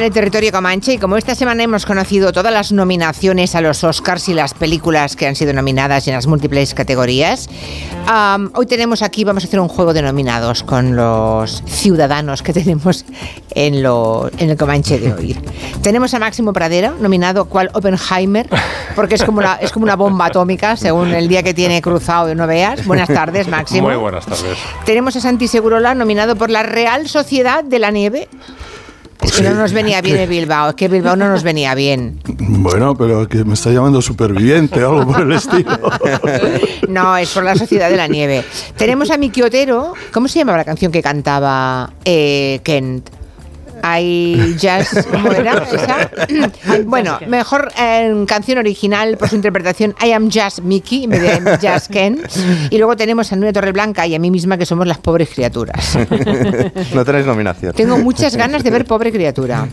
Empezar el territorio comanche y como esta semana hemos conocido todas las nominaciones a los Oscars y las películas que han sido nominadas en las múltiples categorías, hoy tenemos aquí, vamos a hacer un juego de nominados con los ciudadanos que tenemos en, lo, en el comanche de hoy. tenemos a Máximo Pradera, nominado cual Oppenheimer, porque es como, una, es como una bomba atómica, según el día que tiene cruzado, no veas. Buenas tardes, Máximo. Muy buenas tardes. Tenemos a Santi Segurola, nominado por la Real Sociedad de la Nieve. Es que no nos venía bien el Bilbao, es que Bilbao no nos venía bien. Bueno, pero que me está llamando superviviente o algo por el estilo. No, es por la Sociedad de la Nieve. Tenemos a Miki Otero, ¿cómo se llamaba la canción que cantaba eh, Kent? Hay jazz, ¿cómo era esa? bueno, mejor en canción original por su interpretación I Am Jazz Mickey en vez de I Am Jazz Ken. Y luego tenemos a Nuria Torreblanca y a mí misma que somos las pobres criaturas. no tenéis nominación. Tengo muchas ganas de ver Pobre Criatura.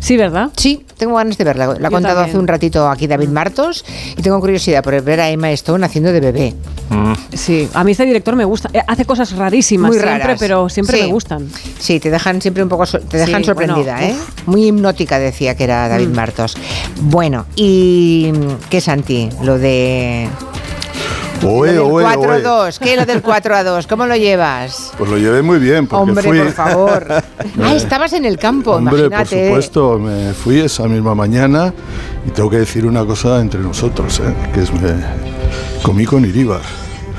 Sí, ¿verdad? Sí, tengo ganas de verla. La ha contado hace un ratito aquí David Martos y tengo curiosidad por ver a Emma Stone haciendo de bebé. Mm. Sí, a mí este director me gusta. Eh, hace cosas rarísimas Muy siempre, pero siempre me gustan. Sí, te dejan siempre un poco te dejan sorprendida, ¿eh? Muy hipnótica decía que era David mm. Martos. Bueno, ¿y qué es Santi? Lo de Oe, lo del 4 a 2, ¿qué es lo del 4 a 2? ¿Cómo lo llevas? Pues lo llevé muy bien. Porque Hombre, fui... por favor. ah, estabas en el campo, Hombre, por supuesto, me fui esa misma mañana y tengo que decir una cosa entre nosotros, ¿eh? que es me comí con Iríbar.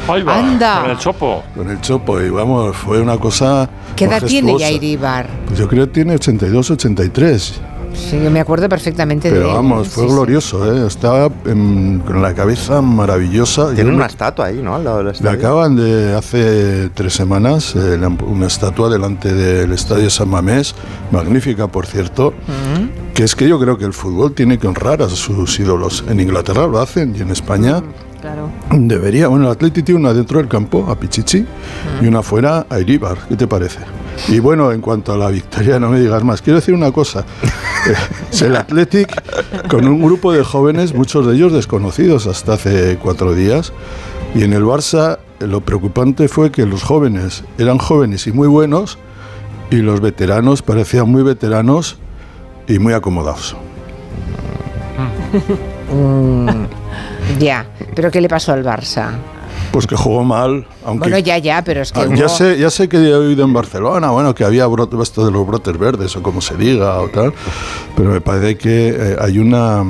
Anda. Con el chopo. Con el chopo, y vamos, fue una cosa. ¿Qué edad tiene ya Iríbar? Pues yo creo que tiene 82, 83. Sí, yo me acuerdo perfectamente Pero de Pero vamos, fue glorioso, ¿eh? Estaba con la cabeza maravillosa. Tiene una estatua ahí, ¿no? Le acaban de, hace tres semanas, eh, una estatua delante del Estadio San Mamés, magnífica, por cierto, que es que yo creo que el fútbol tiene que honrar a sus ídolos. En Inglaterra lo hacen y en España... Claro. Debería. Bueno, el Atleti tiene una dentro del campo, a Pichichi, y una fuera, a Iribar. ¿Qué te parece? Y bueno, en cuanto a la victoria, no me digas más. Quiero decir una cosa. Es el Athletic con un grupo de jóvenes, muchos de ellos desconocidos hasta hace cuatro días. Y en el Barça lo preocupante fue que los jóvenes eran jóvenes y muy buenos y los veteranos parecían muy veteranos y muy acomodados. Mm, ya, pero ¿qué le pasó al Barça? Pues que jugó mal. Aunque, bueno, ya, ya, pero es que. Ah, ya, sé, ya sé que he oído en Barcelona, bueno, que había esto de los brotes verdes o como se diga o tal, pero me parece que eh, hay una.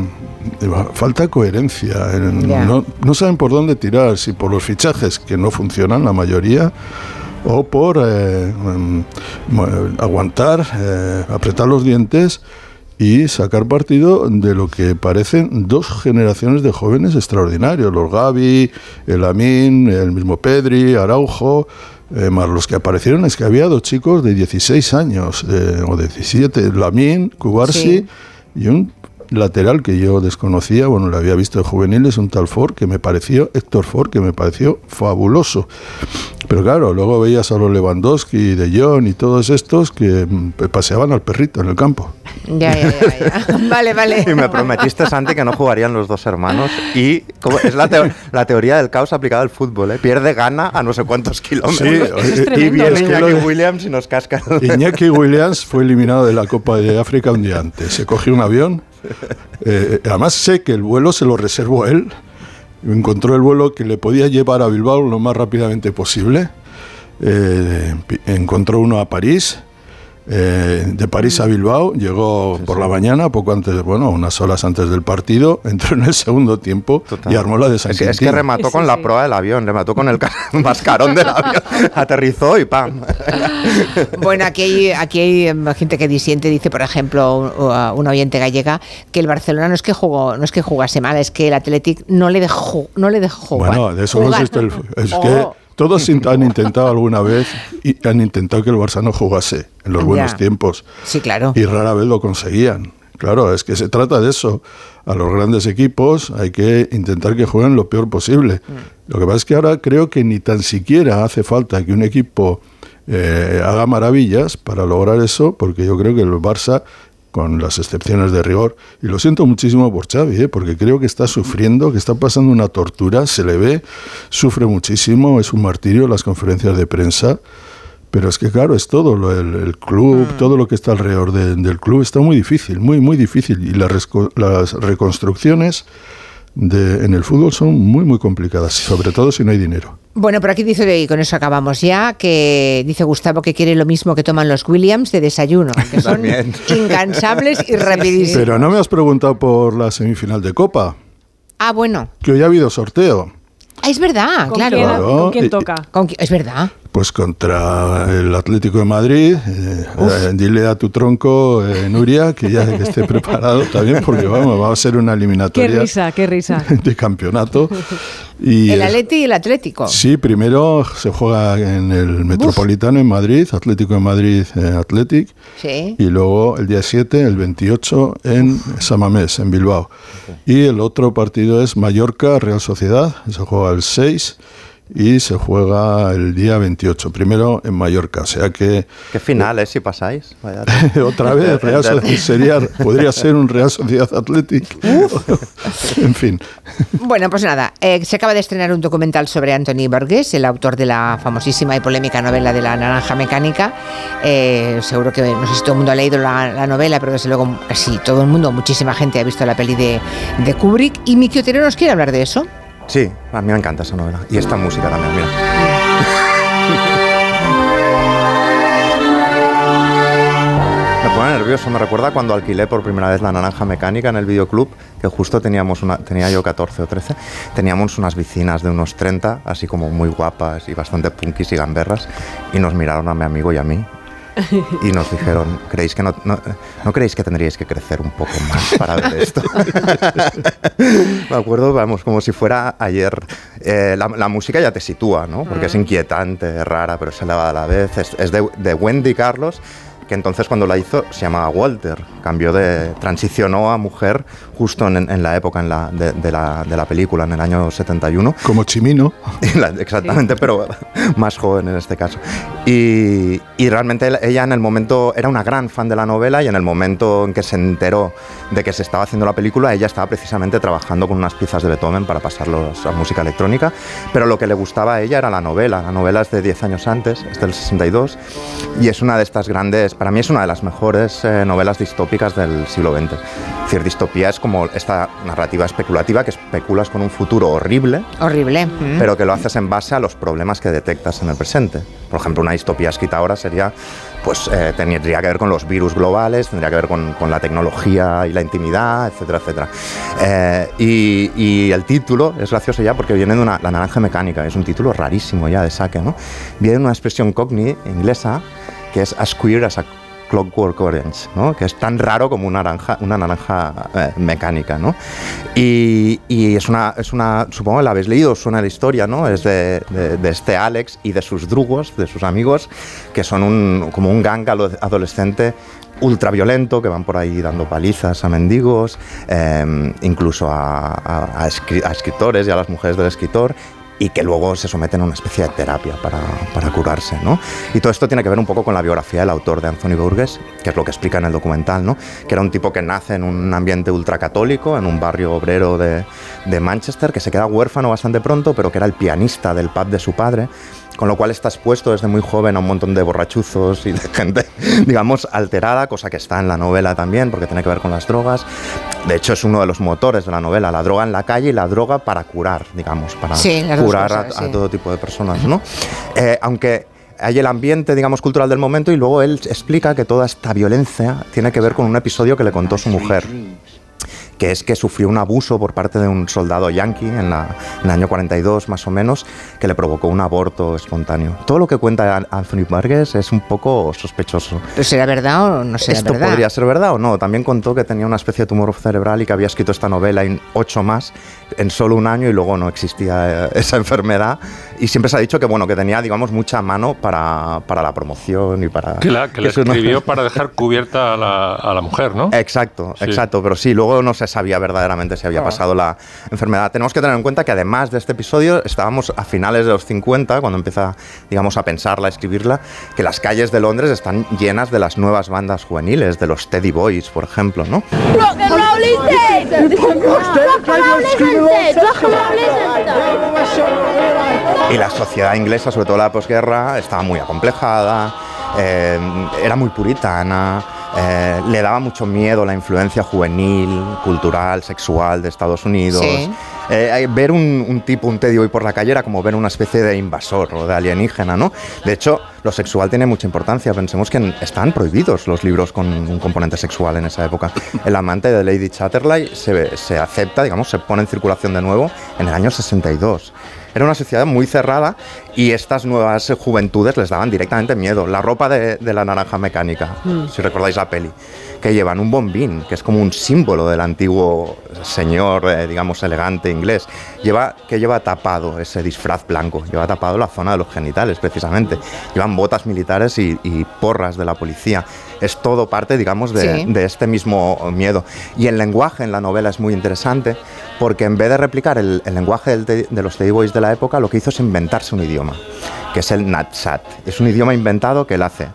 Eh, falta coherencia. no, no, saben por dónde tirar, si por los fichajes que no funcionan, la mayoría, o por eh, mm, aguantar, apretar los dientes y sacar partido de lo que parecen dos generaciones de jóvenes extraordinarios, los Gaby, el Amin, el mismo Pedri, Araujo, eh, más los que aparecieron es que había dos chicos de 16 años eh, o 17, Lamin, Cubarsi y un lateral que yo desconocía, bueno, lo había visto de juveniles, un tal Ford que me pareció, Héctor Ford, que me pareció fabuloso. Pero claro, luego veías a los Lewandowski, De Jong y todos estos que mm, paseaban al perrito en el campo. Ya, ya, ya. vale, vale. Y me prometiste, Santi, que no jugarían los dos hermanos. Y es la, la, teoría del caos aplicada al fútbol, ¿eh? Pierde, gana a no sé cuántos kilómetros. Sí, y viene Iñaki Williams y nos casca. Iñaki Williams fue eliminado de la Copa de África un día antes. Se cogió un avión. Eh, además sé que el vuelo se lo reservó él encontró el vuelo que le podía llevar a Bilbao lo más rápidamente posible. Eh, encontró uno a París eh, de París a Bilbao, llegó por la mañana, poco antes, bueno, unas horas antes del partido, entró en el segundo tiempo y armó la de San es, es que remató con la proa del avión, remató con el mascarón del avión, aterrizó y ¡pam! Bueno, aquí hay, aquí hay em, gente que disiente, dice, por ejemplo, un, oyente gallega, que el Barcelona no es que jugó, no es que jugase mal, es que el Athletic no le dejó, no le dejó jugar. Bueno, de eso no existe el... Es que oh. Todos han intentado alguna vez y han intentado que el Barça no jugase en los buenos tiempos. Sí, claro. Y rara vez lo conseguían. Claro, es que se trata de eso. A los grandes equipos hay que intentar que jueguen lo peor posible. Mm. Lo que pasa es que ahora creo que ni tan siquiera hace falta que un equipo eh, haga maravillas para lograr eso, porque yo creo que el Barça con las excepciones de rigor. Y lo siento muchísimo por Xavi, ¿eh? porque creo que está sufriendo, que está pasando una tortura, se le ve, sufre muchísimo, es un martirio las conferencias de prensa, Pero es que, claro, es todo, el, club, mm. todo lo que está alrededor del club está muy difícil, muy, muy difícil. Y las, las reconstrucciones de, en el fútbol son muy, muy complicadas, sobre todo si no hay dinero. Bueno, por aquí dice, y con eso acabamos ya, que dice Gustavo que quiere lo mismo que toman los Williams de desayuno, que son incansables y rapidísimos. Pero no me has preguntado por la semifinal de Copa. Ah, bueno. Que hoy ha habido sorteo. Ah, es verdad, claro. ¿Con quién toca? es verdad. Pues contra el Atlético de Madrid. Eh, eh, dile a tu tronco, eh, Nuria, que ya que esté preparado también, porque vamos, va a ser una eliminatoria. Qué risa, qué risa. De campeonato. Y el Atleti y el Atlético. Sí, primero se juega en el Metropolitano en Madrid, Atlético de Madrid, Athletic. Sí. Y luego el día 7, el 28, en Samamés, en Bilbao. Y el otro partido es Mallorca, Real Sociedad, se juega el 6 y se juega el día 28, primero en Mallorca, o sea que... ¿Qué final es si pasáis? Otra vez, Real sería, podría ser un Real Sociedad Athletic. en fin. Bueno, pues nada, eh, se acaba de estrenar un documental sobre Anthony Burgess, el autor de la famosísima y polémica novela de la naranja mecánica. Eh, seguro que no sé si todo el mundo ha leído la, novela, pero desde luego casi todo el mundo, muchísima gente ha visto la peli de, de Kubrick. ¿Y Miki Otero nos quiere hablar de eso? Sí, a mí me encanta esa novela. Y esta música también, mira. Me pone nervioso, me recuerda cuando alquilé por primera vez la naranja mecánica en el videoclub, que justo teníamos una, tenía yo 14 o 13, teníamos unas vecinas de unos 30, así como muy guapas y bastante punkis y gamberras, y nos miraron a mi amigo y a mí, y nos dijeron, ¿creéis que no, no, creéis que tendríais que crecer un poco más para ver esto? Me acuerdo, vamos, como si fuera ayer. Eh, la, música ya te sitúa, ¿no? Porque es inquietante, rara, pero se elevada a la vez. Es, es de, de Wendy Carlos que entonces cuando la hizo se llamaba Walter, cambió de, transicionó a mujer justo en, la época en la, de, la, de, la, película, en el año 71. Como Chimino. Exactamente, pero más joven en este caso. Y, y, realmente ella en el momento era una gran fan de la novela y en el momento en que se enteró de que se estaba haciendo la película, ella estaba precisamente trabajando con unas piezas de Beethoven para pasarlos a música electrónica, pero lo que le gustaba a ella era la novela. La novela es de 10 años antes, es del 62, y es una de estas grandes para mí es una de las mejores eh, novelas distópicas del siglo XX. Es decir, distopía es como esta narrativa especulativa que especulas con un futuro horrible. Horrible. Pero que lo haces en base a los problemas que detectas en el presente. Por ejemplo, una distopía escrita ahora sería, pues eh, tendría que ver con los virus globales, tendría que ver con, la tecnología y la intimidad, etcétera, etcétera. Eh, y, el título es gracioso ya porque viene de una, La naranja mecánica, es un título rarísimo ya de saque, ¿no? Viene de una expresión cogni inglesa que es as queer as a Clockwork Orange, ¿no? que es tan raro como una naranja, una naranja eh, mecánica. ¿no? Y, es, una, es una, supongo que la habéis leído, suena la historia, ¿no? es de, este Alex y de sus drugos, de sus amigos, que son como un gang adolescente ultraviolento, que van por ahí dando palizas a mendigos, eh, incluso a, escritores y a las mujeres del escritor, y que luego se someten a una especie de terapia para, para, curarse. ¿no? Y todo esto tiene que ver un poco con la biografía del autor de Anthony Burgess, que es lo que explica en el documental, ¿no? que era un tipo que nace en un ambiente ultracatólico, en un barrio obrero de, de Manchester, que se queda huérfano bastante pronto, pero que era el pianista del pub de su padre con lo cual está expuesto desde muy joven a un montón de borrachuzos y de gente, digamos, alterada, cosa que está en la novela también, porque tiene que ver con las drogas. De hecho, es uno de los motores de la novela, la droga en la calle y la droga para curar, digamos, para curar a, todo tipo de personas, ¿no? Eh, aunque hay el ambiente, digamos, cultural del momento y luego él explica que toda esta violencia tiene que ver con un episodio que le contó su mujer que es que sufrió un abuso por parte de un soldado yanqui en, el año 42 más o menos, que le provocó un aborto espontáneo. Todo lo que cuenta Anthony Burgess es un poco sospechoso. ¿Será verdad o no será Esto verdad? podría ser verdad o no. También contó que tenía una especie de tumor cerebral y que había escrito esta novela en ocho más en solo un año y luego no existía eh, esa enfermedad. Y siempre se ha dicho que, bueno, que tenía, digamos, mucha mano para, para la promoción y para... Que la, que escribió para dejar cubierta a la, a la, mujer, ¿no? Exacto, exacto. Pero sí, luego no se sabía verdaderamente si había pasado la enfermedad. Tenemos que tener en cuenta que además de este episodio, estábamos a finales de los 50, cuando empieza, digamos, a pensarla, a escribirla, que las calles de Londres están llenas de las nuevas bandas juveniles, de los Teddy Boys, por ejemplo, ¿no? Y la sociedad inglesa, sobre todo la posguerra, estaba muy acomplejada, eh, era muy puritana, eh, le daba mucho miedo la influencia juvenil, cultural, sexual de Estados Unidos. Eh, ver un, tipo, un Teddy hoy por la calle era como ver una especie de invasor o de alienígena, ¿no? De hecho, lo sexual tiene mucha importancia. Pensemos que están prohibidos los libros con un componente sexual en esa época. El amante de Lady Chatterley se, se acepta, digamos, se pone en circulación de nuevo en el año 62. Era una sociedad muy cerrada y estas nuevas juventudes les daban directamente miedo. La ropa de, la naranja mecánica, mm. si recordáis la peli, que llevan un bombín, que es como un símbolo del antiguo señor, eh, digamos, elegante inglés, lleva, que lleva tapado ese disfraz blanco, lleva tapado la zona de los genitales, precisamente. Llevan botas militares y, porras de la policía. Es todo parte, digamos, de, este mismo miedo. Y el lenguaje en la novela es muy interesante porque en vez de replicar el, lenguaje de los Teddy Boys de la época, lo que hizo es inventarse un idioma, que es el Natsat. Es un idioma inventado que él hace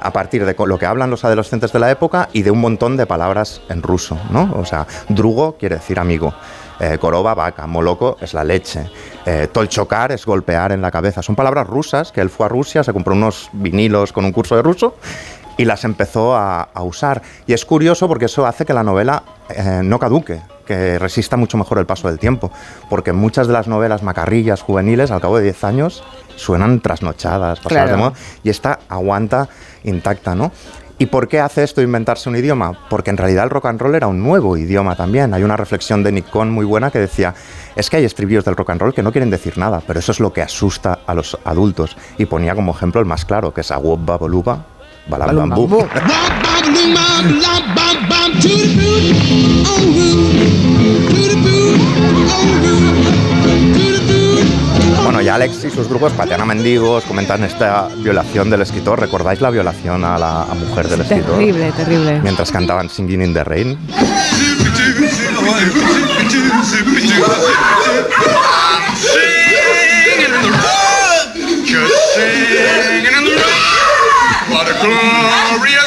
a partir de lo que hablan los adolescentes de la época y de un montón de palabras en ruso, ¿no? O sea, drugo quiere decir amigo, eh, koroba, vaca, moloco es la leche, eh, tolchocar es golpear en la cabeza. Son palabras rusas que él fue a Rusia, se compró unos vinilos con un curso de ruso y las empezó a, usar. Y es curioso porque eso hace que la novela eh, no caduque, que resista mucho mejor el paso del tiempo, porque muchas de las novelas macarrillas juveniles, al cabo de 10 años, suenan trasnochadas, pasadas de moda, y esta aguanta intacta, ¿no? ¿Y por qué hace esto inventarse un idioma? Porque en realidad el rock and roll era un nuevo idioma también. Hay una reflexión de Nick Cohn muy buena que decía, es que hay estribillos del rock and roll que no quieren decir nada, pero eso es lo que asusta a los adultos. Y ponía como ejemplo el más claro, que es Awob Baboluba, Balam Bambú. Bueno, y Alex y sus grupos patean a mendigos, comentan esta violación del escritor. ¿Recordáis la violación a la mujer del escritor? Terrible, terrible. Mientras cantaban Singing in the Rain.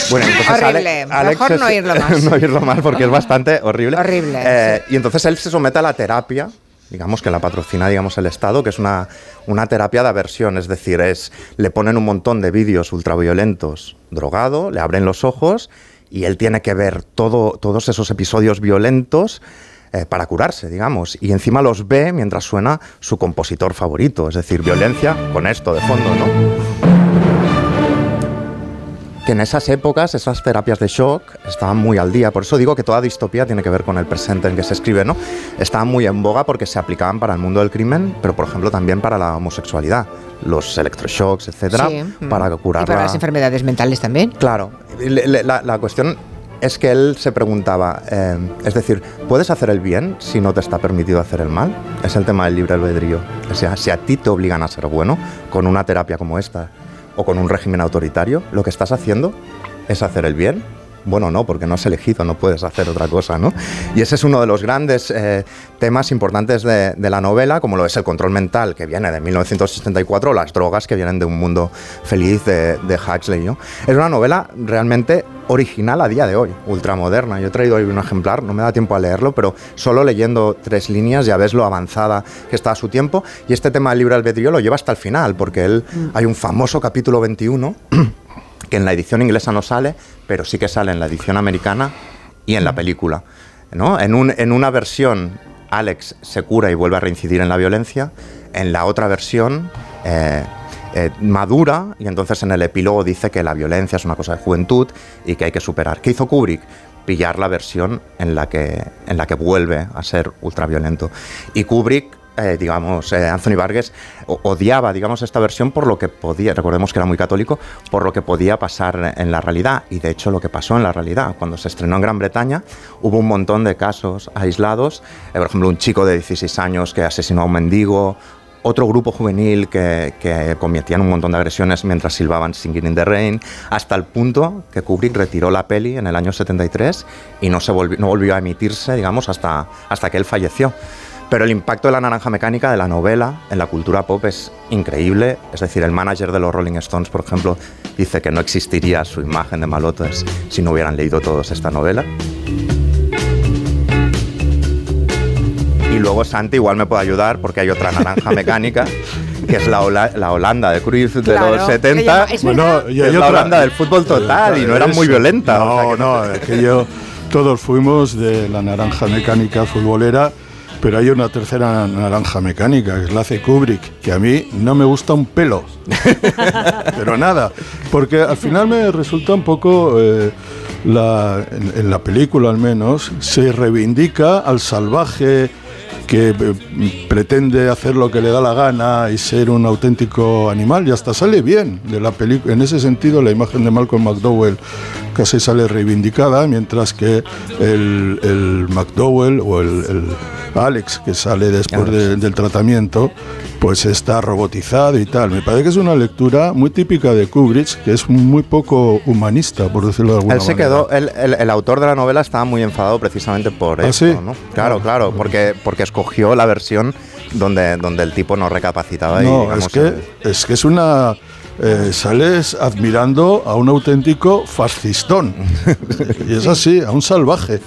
Bueno, horrible. Mejor no oírlo más. no oírlo más porque es bastante horrible. Horrible. Eh, y entonces él se somete a la terapia, digamos que la patrocina digamos el Estado, que es una, una terapia de aversión, es decir, es le ponen un montón de vídeos ultraviolentos drogado, le abren los ojos y él tiene que ver todo, todos esos episodios violentos eh, para curarse, digamos. Y encima los ve mientras suena su compositor favorito, es decir, violencia con esto de fondo, ¿no? Que en esas épocas esas terapias de shock estaban muy al día. Por eso digo que toda distopía tiene que ver con el presente en que se escribe, ¿no? Estaban muy en boga porque se aplicaban para el mundo del crimen, pero por ejemplo también para la homosexualidad, los electroshocks, etcétera, para curar. ¿Y para las enfermedades mentales también? Claro. La, cuestión es que él se preguntaba, eh, es decir, ¿puedes hacer el bien si no te está permitido hacer el mal? Es el tema del libre albedrío. O sea, si a ti te obligan a ser bueno con una terapia como esta, o con un régimen autoritario, lo que estás haciendo es hacer el bien. Bueno, no, porque no has elegido, no puedes hacer otra cosa, ¿no? Y ese es uno de los grandes eh, temas importantes de, la novela, como lo es el control mental, que viene de 1964, o las drogas, que vienen de un mundo feliz de, de Huxley, ¿no? Es una novela realmente original a día de hoy, ultramoderna. Yo he traído hoy un ejemplar, no me da tiempo a leerlo, pero solo leyendo tres líneas ya ves lo avanzada que está a su tiempo. Y este tema del libre albedrío lo lleva hasta el final, porque él, mm. hay un famoso capítulo 21 que en la edición inglesa no sale, pero sí que sale en la edición americana y en la película. ¿no? En, un, en una versión, Alex se cura y vuelve a reincidir en la violencia. En la otra versión, eh, eh, madura y entonces en el epílogo dice que la violencia es una cosa de juventud y que hay que superar. ¿Qué hizo Kubrick? Pillar la versión en la que, en la que vuelve a ser ultraviolento. Y Kubrick eh, digamos, eh, Anthony Vargas odiaba, digamos, esta versión por lo que podía, recordemos que era muy católico, por lo que podía pasar en la realidad. Y de hecho lo que pasó en la realidad, cuando se estrenó en Gran Bretaña, hubo un montón de casos aislados, por ejemplo, un chico de 16 años que asesinó a un mendigo, otro grupo juvenil que, que, cometían un montón de agresiones mientras silbaban Singing in the Rain, hasta el punto que Kubrick retiró la peli en el año 73 y no, se volvió, no volvió a emitirse, digamos, hasta, hasta que él falleció. Pero el impacto de la naranja mecánica, de la novela, en la cultura pop es increíble. Es decir, el manager de los Rolling Stones, por ejemplo, dice que no existiría su imagen de malotes si no hubieran leído todos esta novela. Y luego Santi igual me puede ayudar porque hay otra naranja mecánica que es la, la Holanda de Cruz de los 70. Es, bueno, y es la Holanda del fútbol total y no era muy violenta. No, no, es que yo, todos fuimos de la naranja mecánica futbolera, pero hay una tercera naranja mecánica, que es la hace Kubrick, que a mí no me gusta un pelo. pero nada, porque al final me resulta un poco... Eh, la, en la película al menos, se reivindica al salvaje que eh, pretende hacer lo que le da la gana y ser un auténtico animal y hasta sale bien de la película. En ese sentido, la imagen de Malcolm McDowell casi sale reivindicada, mientras que el, el McDowell o el, Alex que sale después del tratamiento, pues está robotizado y tal. Me parece que es una lectura muy típica de Kubrick, que es muy poco humanista, por decirlo de alguna él se Quedó, el, el, autor de la novela estaba muy enfadado precisamente por ¿Ah, eso, ¿no? Claro, claro, porque, porque escogió la versión donde, donde el tipo no recapacitaba. No, es, que, es que es una eh, sales admirando a un auténtico fascistón. y es así, a un salvaje.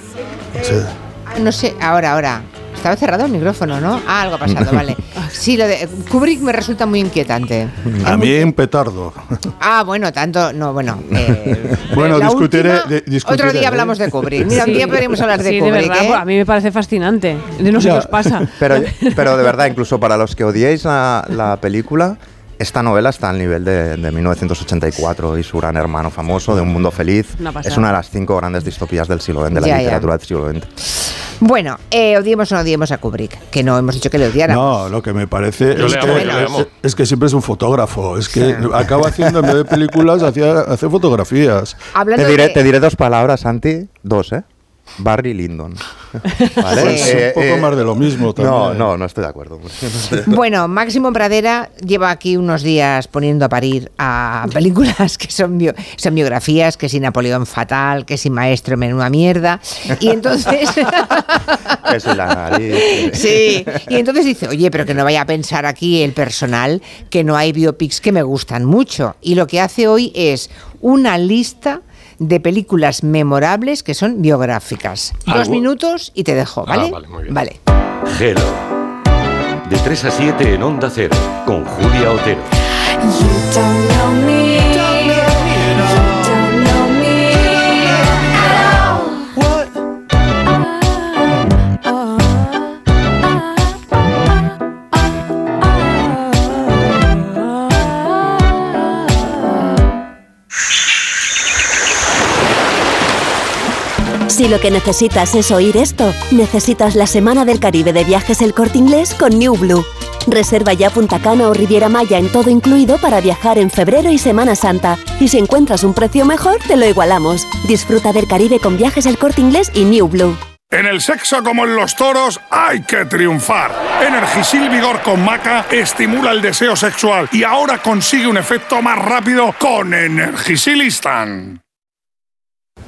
No sé, ahora, ahora. Estaba cerrado el micrófono, ¿no? Ah, algo ha pasado, vale. Sí, lo de Kubrick me resulta muy inquietante. A mí un petardo. Ah, bueno, tanto, no, bueno. Eh, bueno, discutiré, Otro día hablamos de Kubrick. Mira, un día podríamos hablar de Kubrick. De verdad, ¿eh? a mí me parece fascinante. No sé qué os pasa. Pero, pero de verdad, incluso para los que odiéis la, la película, esta novela está al nivel de, 1984 y su gran hermano famoso, de Un Mundo Feliz. es una de las cinco grandes distopías del siglo XX, de la literatura del siglo XX. Bueno, eh, odiemos o no odiemos a Kubrick, que no hemos dicho que le odiáramos. No, lo que me parece es, que, siempre es un fotógrafo, es que acaba haciendo, en vez de películas, hace fotografías. Te diré, te diré dos palabras, Santi, dos, ¿eh? Barry Lyndon. ¿Vale? Pues un poco eh, más de lo mismo también. No, no, no estoy de acuerdo. bueno, Máximo Pradera lleva aquí unos días poniendo a parir a películas que son, son biografías, que si Napoleón fatal, que si Maestro menuda mierda. Y entonces... sí, y entonces dice, oye, pero que no vaya a pensar aquí el personal que no hay biopics que me gustan mucho. Y lo que hace hoy es una lista de películas memorables que son biográficas. Dos minutos y te dejo, ah, ¿vale? vale, muy bien. Vale. Hello. De 3 a 7 en Onda Cero, con Julia Otero. Si lo que necesitas es oír esto, necesitas la Semana del Caribe de Viajes El Corte Inglés con New Blue. Reserva ya Punta Cana o Riviera Maya en todo incluido para viajar en febrero y Semana Santa. Y si encuentras un precio mejor, te lo igualamos. Disfruta del Caribe con Viajes El Corte Inglés y New Blue. En el sexo como en los toros hay que triunfar. Energisil Vigor con Maca estimula el deseo sexual y ahora consigue un efecto más rápido con Energisilistan.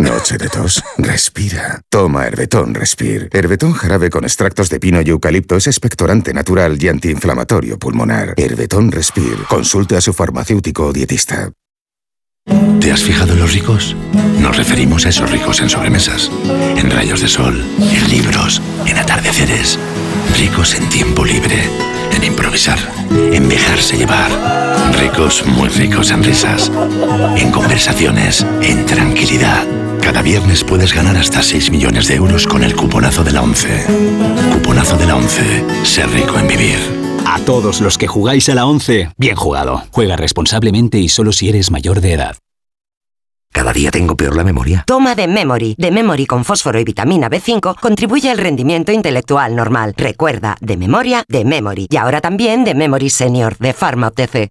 Noche de tos. Respira. Toma Herbetón Respir. Herbetón jarabe con extractos de pino y eucalipto es expectorante natural y antiinflamatorio pulmonar. Herbetón Respir. Consulte a su farmacéutico o dietista. ¿Te has fijado en los ricos? Nos referimos a esos ricos en sobremesas, en rayos de sol, en libros, en atardeceres. Ricos en tiempo libre, en improvisar, en dejarse llevar. Ricos, muy ricos en risas, en conversaciones, en tranquilidad. Cada viernes puedes ganar hasta 6 millones de euros con el cuponazo de la 11. Cuponazo de la 11. Ser rico en vivir. A todos los que jugáis a la 11, bien jugado. Juega responsablemente y solo si eres mayor de edad. Cada día tengo peor la memoria. Toma de Memory. De Memory con fósforo y vitamina B5 contribuye al rendimiento intelectual normal. Recuerda, de memoria, de Memory. Y ahora también de Memory Senior, de Pharma OTC.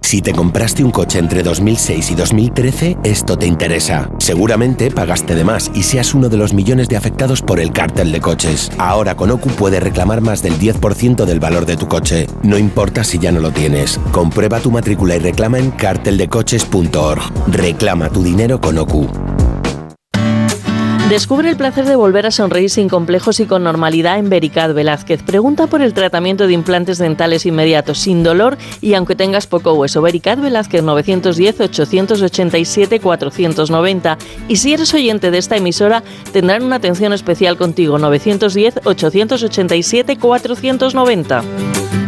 Si te compraste un coche entre 2006 y 2013, esto te interesa. Seguramente pagaste de más y seas uno de los millones de afectados por el cártel de coches. Ahora con OCU puedes reclamar más del 10% del valor de tu coche. No importa si ya no lo tienes. Comprueba tu matrícula y reclama en carteldecoches.org. Reclama tu dinero con OCU. Descubre el placer de volver a sonreír sin complejos y con normalidad en Vericat Velázquez. Pregunta por el tratamiento de implantes dentales inmediatos, sin dolor y aunque tengas poco hueso. Vericat Velázquez 910-887-490. Y si eres oyente de esta emisora, tendrán una atención especial contigo. 910-887-490.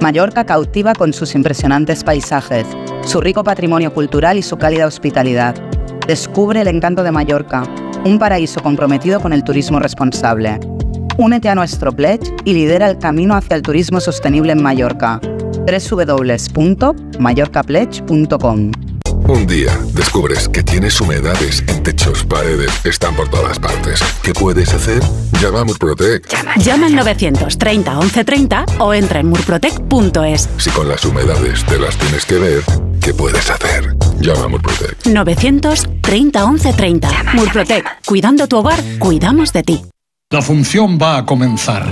Mallorca cautiva con sus impresionantes paisajes, su rico patrimonio cultural y su cálida hospitalidad. Descubre el encanto de Mallorca, un paraíso comprometido con el turismo responsable. Únete a nuestro pledge y lidera el camino hacia el turismo sostenible en Mallorca. www.mallorcapledge.com un día descubres que tienes humedades en techos, paredes, están por todas partes. ¿Qué puedes hacer? Llama a Murprotec. Llama, al 930 1130 o entra en murprotec.es. Si con las humedades te las tienes que ver, ¿qué puedes hacer? Llama a Murprotec. 930 1130. Murprotec. Cuidando tu hogar, cuidamos de ti. La función va a comenzar.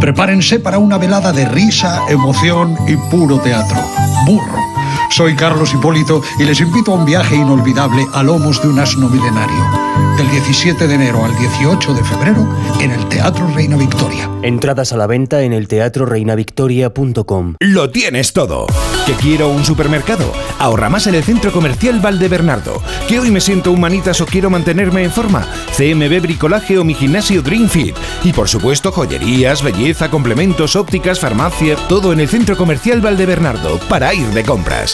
Prepárense para una velada de risa, emoción y puro teatro. Burro soy Carlos Hipólito y les invito a un viaje inolvidable a lomos de un asno milenario. Del 17 de enero al 18 de febrero en el Teatro Reina Victoria. Entradas a la venta en el teatroreinavictoria.com. Lo tienes todo. ¿Que quiero un supermercado? Ahorra más en el Centro Comercial Valdebernardo. ¿Que hoy me siento humanitas o quiero mantenerme en forma? CMB Bricolaje o mi gimnasio Dream Fit. Y por supuesto joyerías, belleza, complementos, ópticas, farmacia, todo en el Centro Comercial Valdebernardo para ir de compras.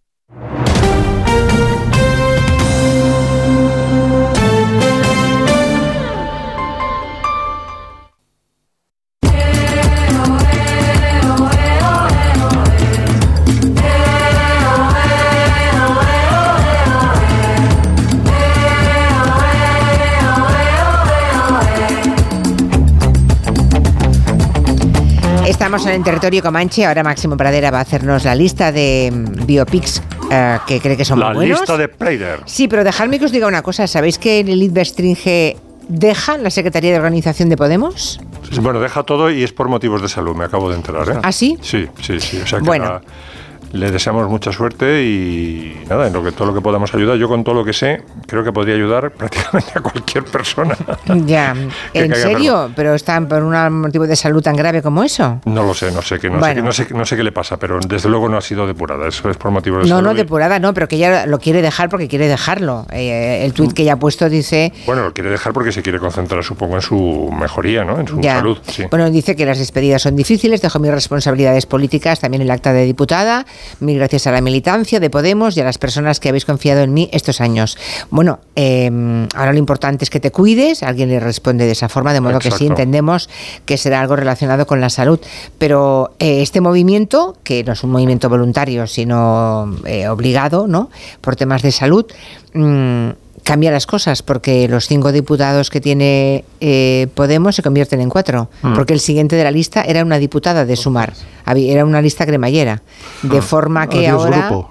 Estamos en el territorio Comanche. Ahora Máximo Pradera va a hacernos la lista de mm, biopics eh, que cree que son la buenos. La lista de Playder. Sí, pero dejadme que os diga una cosa. ¿Sabéis que el Bestringe deja la Secretaría de Organización de Podemos? bueno, deja todo y es por motivos de salud, me acabo de enterar. ¿eh? ¿Ah, sí? Sí, sí, sí. O sea que bueno le deseamos mucha suerte y nada, en lo que todo lo que podamos ayudar. Yo con todo lo que sé, creo que podría ayudar prácticamente a cualquier persona. Ya, ¿en serio? ¿Pero están por un motivo de salud tan grave como eso? No lo sé, no sé, que no, sé, no, sé, no sé qué le pasa, pero desde luego no ha sido depurada, eso es por motivos de no, salud. No, no, depurada no, pero que ella lo quiere dejar porque quiere dejarlo. Eh, el tuit que ella ha puesto dice... Bueno, lo quiere dejar porque se quiere concentrar, supongo, en su mejoría, ¿no? En su salud. Bueno, dice que las despedidas son difíciles, dejo mis responsabilidades políticas, también el acta de diputada, Mil gracias a la militancia de Podemos y a las personas que habéis confiado en mí estos años. Bueno, eh, ahora lo importante es que te cuides. Alguien le responde de esa forma, de modo que sí entendemos que será algo relacionado con la salud. Pero eh, este movimiento, que no es un movimiento voluntario, sino eh, obligado, ¿no? Por temas de salud. mm, cambia las cosas porque los cinco diputados que tiene eh, Podemos se convierten en cuatro Mm. porque el siguiente de la lista era una diputada de Sumar. Había- era una lista cremallera de forma que ahora grupo.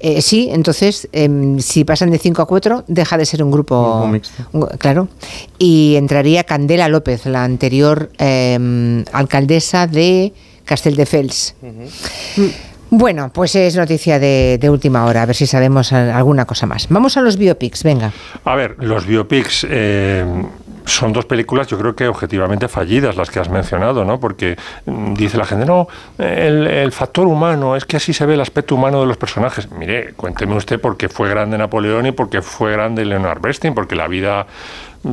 eh, sí entonces em, si pasan de cinco a cuatro deja de ser un grupo un- claro y entraría Candela López la anterior em, alcaldesa de Castelldefels bueno, pues es noticia de, última hora, a ver si sabemos alguna cosa más. Vamos a los biopics, venga. A ver, los biopics eh, son dos películas, yo creo que objetivamente fallidas las que has mencionado, ¿no? Porque mm, dice la gente, no, el, el factor humano, es que así se ve el aspecto humano de los personajes. Mire, cuénteme usted por qué fue grande Napoleón y por qué fue grande Leonard Bernstein, porque la vida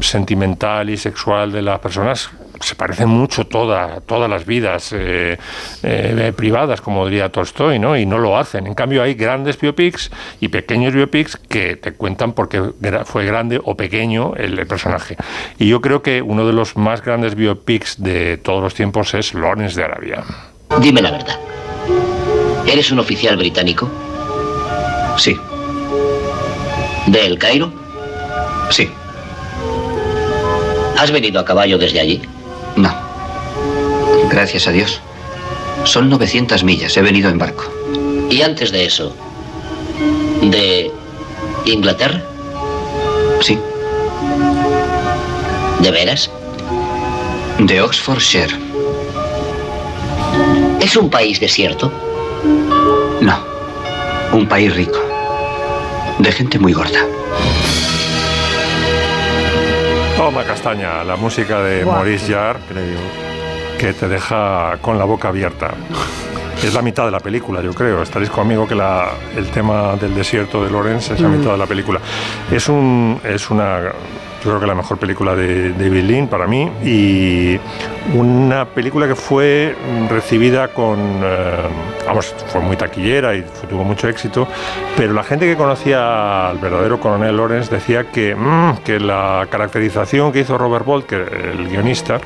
sentimental y sexual de las personas se parecen mucho toda, todas las vidas eh, eh, privadas, como diría Tolstoy, ¿no? Y no lo hacen. En cambio, hay grandes biopics y pequeños biopics que te cuentan por qué fue grande o pequeño el, el personaje. Y yo creo que uno de los más grandes biopics de todos los tiempos es Lawrence de Arabia. Dime la verdad. ¿Eres un oficial británico? Sí. ¿De El Cairo? Sí. ¿Has venido a caballo desde allí? No. Gracias a Dios. Son 900 millas. He venido en barco. ¿Y antes de eso? ¿De Inglaterra? Sí. ¿De veras? De Oxfordshire. ¿Es un país desierto? No. Un país rico. De gente muy gorda. Toma castaña, la música de. Maurice Jarre, que te deja con la boca abierta. Es la mitad de la película, yo creo. Estaréis conmigo que la- el tema del desierto de Lawrence es la Mm. mitad de la película. Es, un, es una, yo creo que la mejor película de David Lean para mí y una película que fue recibida con, eh, vamos, fue muy taquillera y tuvo mucho éxito, pero la gente que conocía al verdadero coronel Lawrence decía que, mm, que la caracterización que hizo Robert Bolt, que el guionista,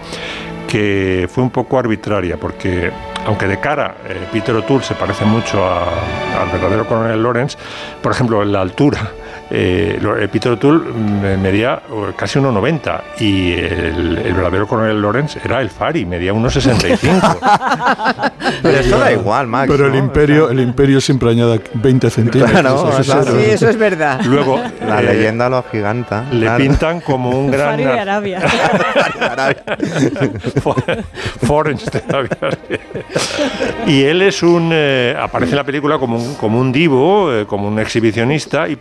que fue un poco arbitraria, porque aunque de cara eh, Peter O'Toole se parece mucho al verdadero coronel Lawrence, por ejemplo, en la altura, eh, eh, Peter O'Toole mm, medía eh, casi 1,90 y el, el verdadero coronel Lawrence era el Fari, medía 1,65. Pero eso da igual, Max. Pero el ¿no? imperio, el imperio siempre añade 20 centímetros. Claro, Eso es- claro. Sí, eso es verdad. Luego, La eh, leyenda lo giganta. le claro. pintan como un gran Fari de Arabia. Forens de Arabia. Y él es un. eh, aparece en la película como un, como un divo, eh, como un exhibicionista, y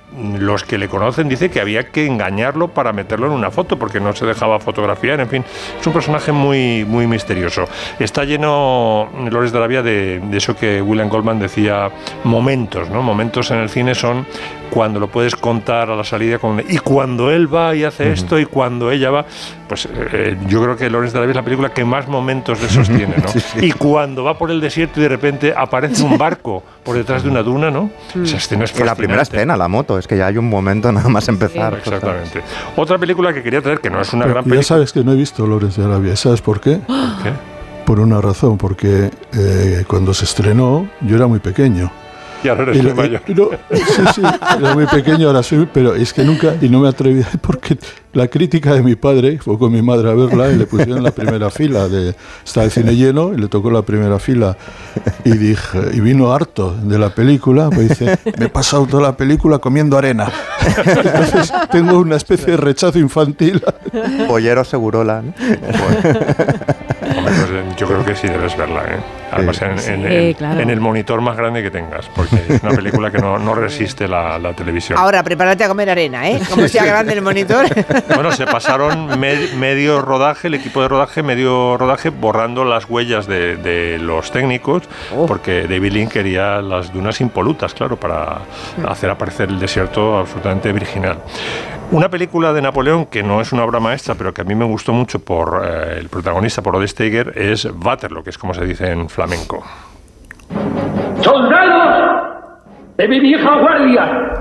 los que le conocen dicen que había que engañarlo para meterlo en una foto, porque no se dejaba fotografiar. En fin, es un personaje muy, muy misterioso. Está lleno, Lores de Arabia, de, de eso que William Goldman decía: momentos, ¿no? Momentos en el cine son cuando lo puedes contar a la salida con, y cuando él va y hace esto y cuando ella va pues eh, yo creo que Lawrence de Arabia es la película que más momentos de esos tiene ¿no? Sí, sí. y cuando va por el desierto y de repente aparece un barco por detrás de una duna ¿no? esa escena es Y la primera escena, la moto, es que ya hay un momento nada más empezar. exactamente otra película que quería traer que no es una gran ya película sabes que no he visto Lores de Arabia. ¿Sabes por qué? qué? Por una razón, porque eh, cuando se estrenó yo era muy pequeño. Y ahora eres Y muy mayor y- no, sí, sí, era muy pequeño, ahora soy, pero es que nunca, y no me atreví, porque la crítica de mi padre, fue con mi madre a verla y le pusieron la primera fila, de, estaba el cine lleno y le tocó la primera fila y dije, y vino harto de la película, pues dice, me he pasado toda la película comiendo arena. Entonces tengo una especie de rechazo infantil. Pollero Segurola. ¿no? Hombre, pues, eh, yo creo que sí debes verla ¿eh? además en- Sí, en- claro. en el monitor más grande que tengas porque es una película que no, no resiste la, la televisión Ahora, prepárate a comer arena, ¿eh? Como sea grande el monitor. Bueno, se pasaron me- medio rodaje, el equipo de rodaje, medio rodaje, borrando las huellas de, de los técnicos, porque David Lynn quería las dunas impolutas, claro, para hacer aparecer el desierto absolutamente virginal. Una película de Napoleón que no es una obra maestra, pero que a mí me gustó mucho por eh, el protagonista, por Rod Steiger, es Waterloo, que es como se dice en flamenco. ¡Soldados! de mi vieja guardia,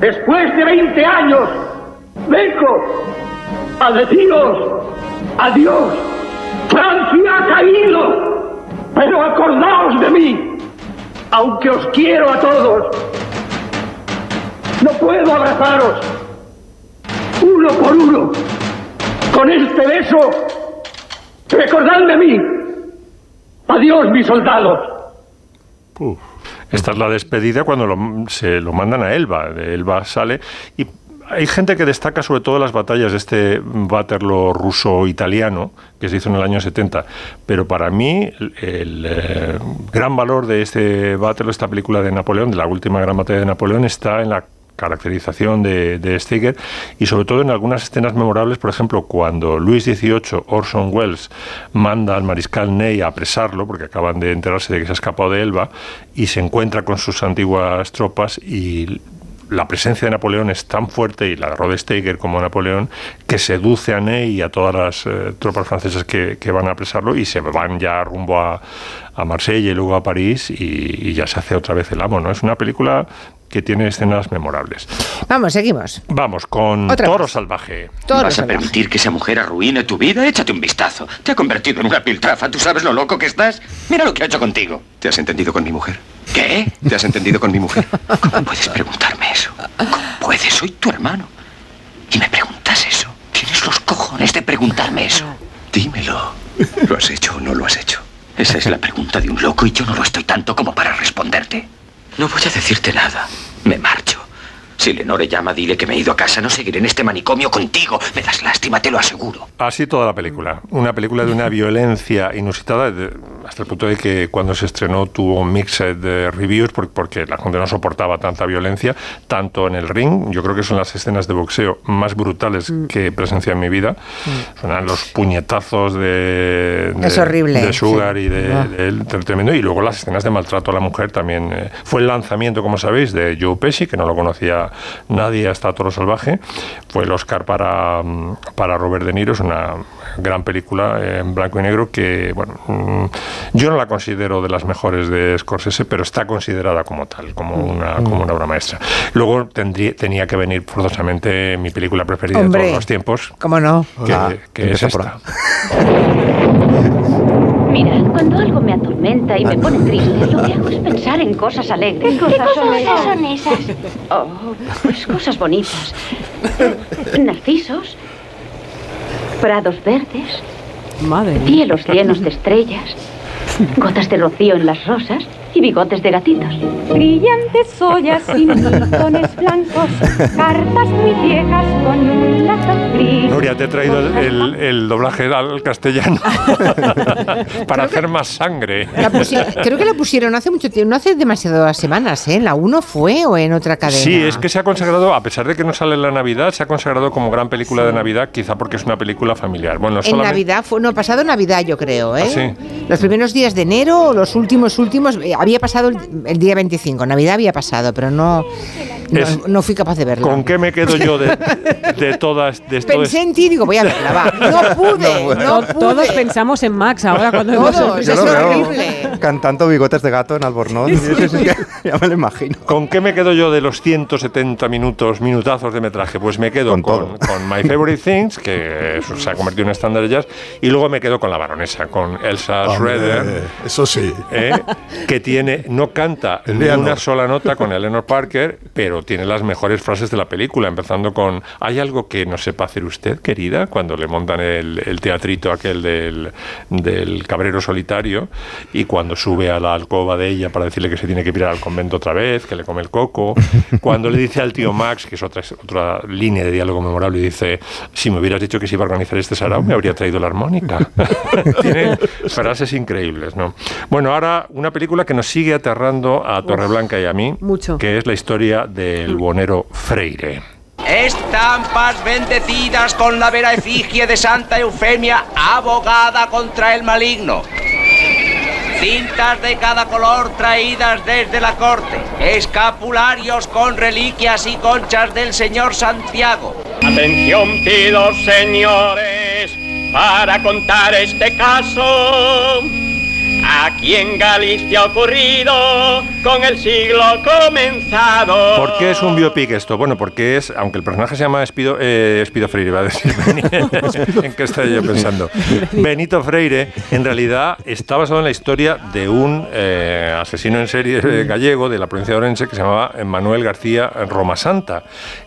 después de 20 años, vengo a deciros adiós. Francia ha caído, pero acordaos de mí, aunque os quiero a todos. No puedo abrazaros uno por uno con este beso. Recordadme a mí. Adiós, mis soldados. Esta es la despedida cuando se lo mandan a Elba. Elba sale y hay gente que destaca sobre todo las batallas de este Waterloo ruso-italiano que se hizo en el año 70. Pero para mí el, el, eh, gran valor de este Waterloo, esta película de Napoleón, de la última gran batalla de Napoleón, está en la caracterización de, de y sobre todo en algunas escenas memorables, por ejemplo, cuando Luis XVIII, Orson Welles, manda al mariscal Ney a apresarlo, porque acaban de enterarse de que se ha escapado de Elba, y se encuentra con sus antiguas tropas y la presencia de Napoleón es tan fuerte y la de Rod Steiger como Napoleón que seduce a Ney y a todas las eh, tropas francesas que, que van a apresarlo y se van ya rumbo a, a Marsella y luego a París y, y ya se hace otra vez el amo. ¿no? Es una película que tiene escenas memorables. Vamos, seguimos. Vamos con Otra Toro. Salvaje. Toro ¿Vas a permitir que esa mujer arruine tu vida? Échate un vistazo. Te ha convertido en una piltrafa. ¿Tú sabes lo loco que estás? Mira lo que ha hecho contigo. ¿Te has entendido con mi mujer? ¿Qué? ¿Te has entendido con mi mujer? ¿Cómo puedes preguntarme eso? ¿Cómo puedes? Soy tu hermano. Y me preguntas eso. Tienes los cojones de preguntarme eso. Dímelo. ¿Lo has hecho o no lo has hecho? Esa es la pregunta de un loco y yo no lo estoy tanto como para responderte. No voy a decirte nada. Me marcho. Si Lenore llama, dile que me he ido a casa. No seguiré en este manicomio contigo. Me das lástima, te lo aseguro. Así toda la película. Una película de una violencia inusitada, de- hasta el punto de que cuando se estrenó tuvo mixed de reviews por- porque la gente no soportaba tanta violencia, tanto en el ring, yo creo que son las escenas de boxeo más brutales que he presenciado en mi vida. Son los puñetazos de, de, Es horrible, de Sugar sí. y de, Ah. de él, tr- tremendo. Y luego las escenas de maltrato a la mujer también. eh, fue el lanzamiento, como sabéis, de Joe Pesci, que no lo conocía nadie hasta Toro Salvaje. Fue el Oscar para, mm, para Robert De Niro. Es una gran película en blanco y negro que, bueno, mm, yo no la considero de las mejores de Scorsese, pero está considerada como tal, como una, como una obra maestra. Luego tendría, tenía que venir forzosamente mi película preferida de Hombre. todos los tiempos, ¿Cómo no? que, Ah, que es esta. Mira, cuando algo me atormenta y me pone triste, lo que hago es pensar en cosas alegres. ¿Qué cosas son esas? son esas? Oh, pues cosas bonitas. Narcisos, prados verdes, Madre cielos llenos de estrellas, gotas de rocío en las rosas y bigotes de gatitos. Brillantes ollas y montones blancos, cartas muy viejas con un lazo gris. Nuria, te he traído el, el- el doblaje al castellano para hacer más sangre. Creo que la pusieron hace mucho tiempo, no hace demasiadas semanas, ¿eh? ¿En la 1 fue o en otra cadena? Sí, es que se ha consagrado, a pesar de que no sale en la Navidad, se ha consagrado como gran película de Navidad, quizá porque es una película familiar. Bueno, En Navidad, fue, no, pasado Navidad yo creo, ¿eh? ¿Ah, sí? Los primeros días de enero, o los últimos, últimos, eh, había pasado el, el día 25, Navidad había pasado, pero no, no, Es- no fui capaz de verlo. ¿Con qué me quedo yo de, de todas de esto? Pensé en ti y digo, voy a verla, va. No pude, no, pude. Todos pensamos en Max ahora cuando Todos, es horrible. Cantando bigotes de gato en Albornoz. ya me lo imagino. ¿Con qué me quedo yo de los 170 minutos, minutazos de metraje? Pues me quedo con, con My Favorite Things, que se ha convertido en un estándar de jazz, y luego me quedo con la baronesa, con Elsa Hombre, Schroeder. Eso sí. ¿eh? que tiene, no canta ni Eleanor. una sola nota con Eleanor Parker, pero tiene las mejores frases de la película, empezando con ¿hay algo que no sepa hacer usted, querida? Cuando le montan el, el teatrito aquel del, del cabrero solitario y cuando sube a la alcoba de ella para decirle que se tiene que pirar al convento otra vez, que le come el coco, cuando le dice al tío Max, que es otra, otra línea de diálogo memorable, y dice, si me hubieras dicho que se iba a organizar este sarao, me habría traído la armónica. Tiene frases increíbles, ¿no? Bueno, ahora una película que nos sigue aterrando a Torreblanca y a mí, Mucho. que es la historia del buonero Freire. Estampas bendecidas con la vera efigie de Santa Eufemia, abogada contra el maligno. Cintas de cada color traídas desde la corte. Escapularios con reliquias y conchas del señor Santiago. Atención pido, señores, para contar este caso. Aquí en Galicia ha ocurrido con el siglo comenzado. ¿Por qué es un biopic esto? Bueno, porque es, aunque el personaje se llama Espido, eh, Espido Freire, va a decir, ¿en qué estoy yo pensando? Benito Freire, en realidad, está basado en la historia de un eh, asesino en serie eh, gallego de la provincia de Orense que se llamaba Manuel García Roma Santa,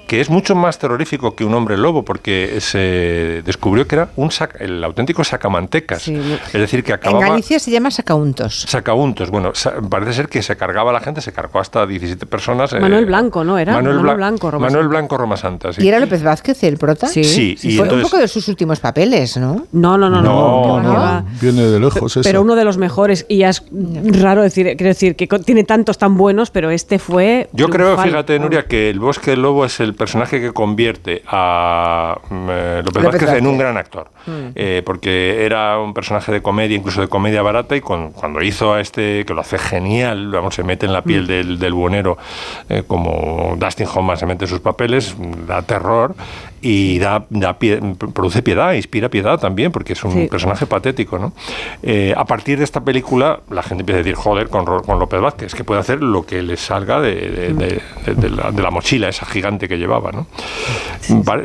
que es mucho más terrorífico que un hombre lobo, porque se descubrió que era un sac- el auténtico sacamantecas. Es decir, que En acababa... Galicia se llama sacauntos. Sacauntos, bueno, sa- parece ser que se cargaba a la gente, se cargó hasta 17 personas. eh, Manuel Blanco, ¿no? Era Manuel, Manuel Bla- Blanco, Roma Manuel Santa. Blanco Roma Santa, sí. ¿Y era López Vázquez el prota? Sí. Sí, y Fue un poco de sus últimos papeles, ¿no? No, no, no, no. Viene de lejos eso. Pero uno de los mejores, y ya es raro decir, quiero decir, que tiene tantos tan buenos, pero este fue. Yo creo, fíjate, Nuria, que el Bosque del Lobo es el personaje que convierte a mm, eh, López Vázquez en un gran actor. Mm. Eh, porque era un personaje de comedia, incluso de comedia barata, y con- cuando hizo a este, que lo hace genial, vamos, se mete en la Mm. piel del, del buonero, eh, como Dustin Hoffman se mete en sus papeles, da terror y da, da pie- produce piedad, inspira piedad también, porque es un Sí. personaje patético. ¿no? Eh, a partir de esta película, la gente empieza a decir, joder, con, con López Vázquez, que puede hacer lo que le salga de, de- de- de- de la, mochila, esa gigante que llevaba. ¿no?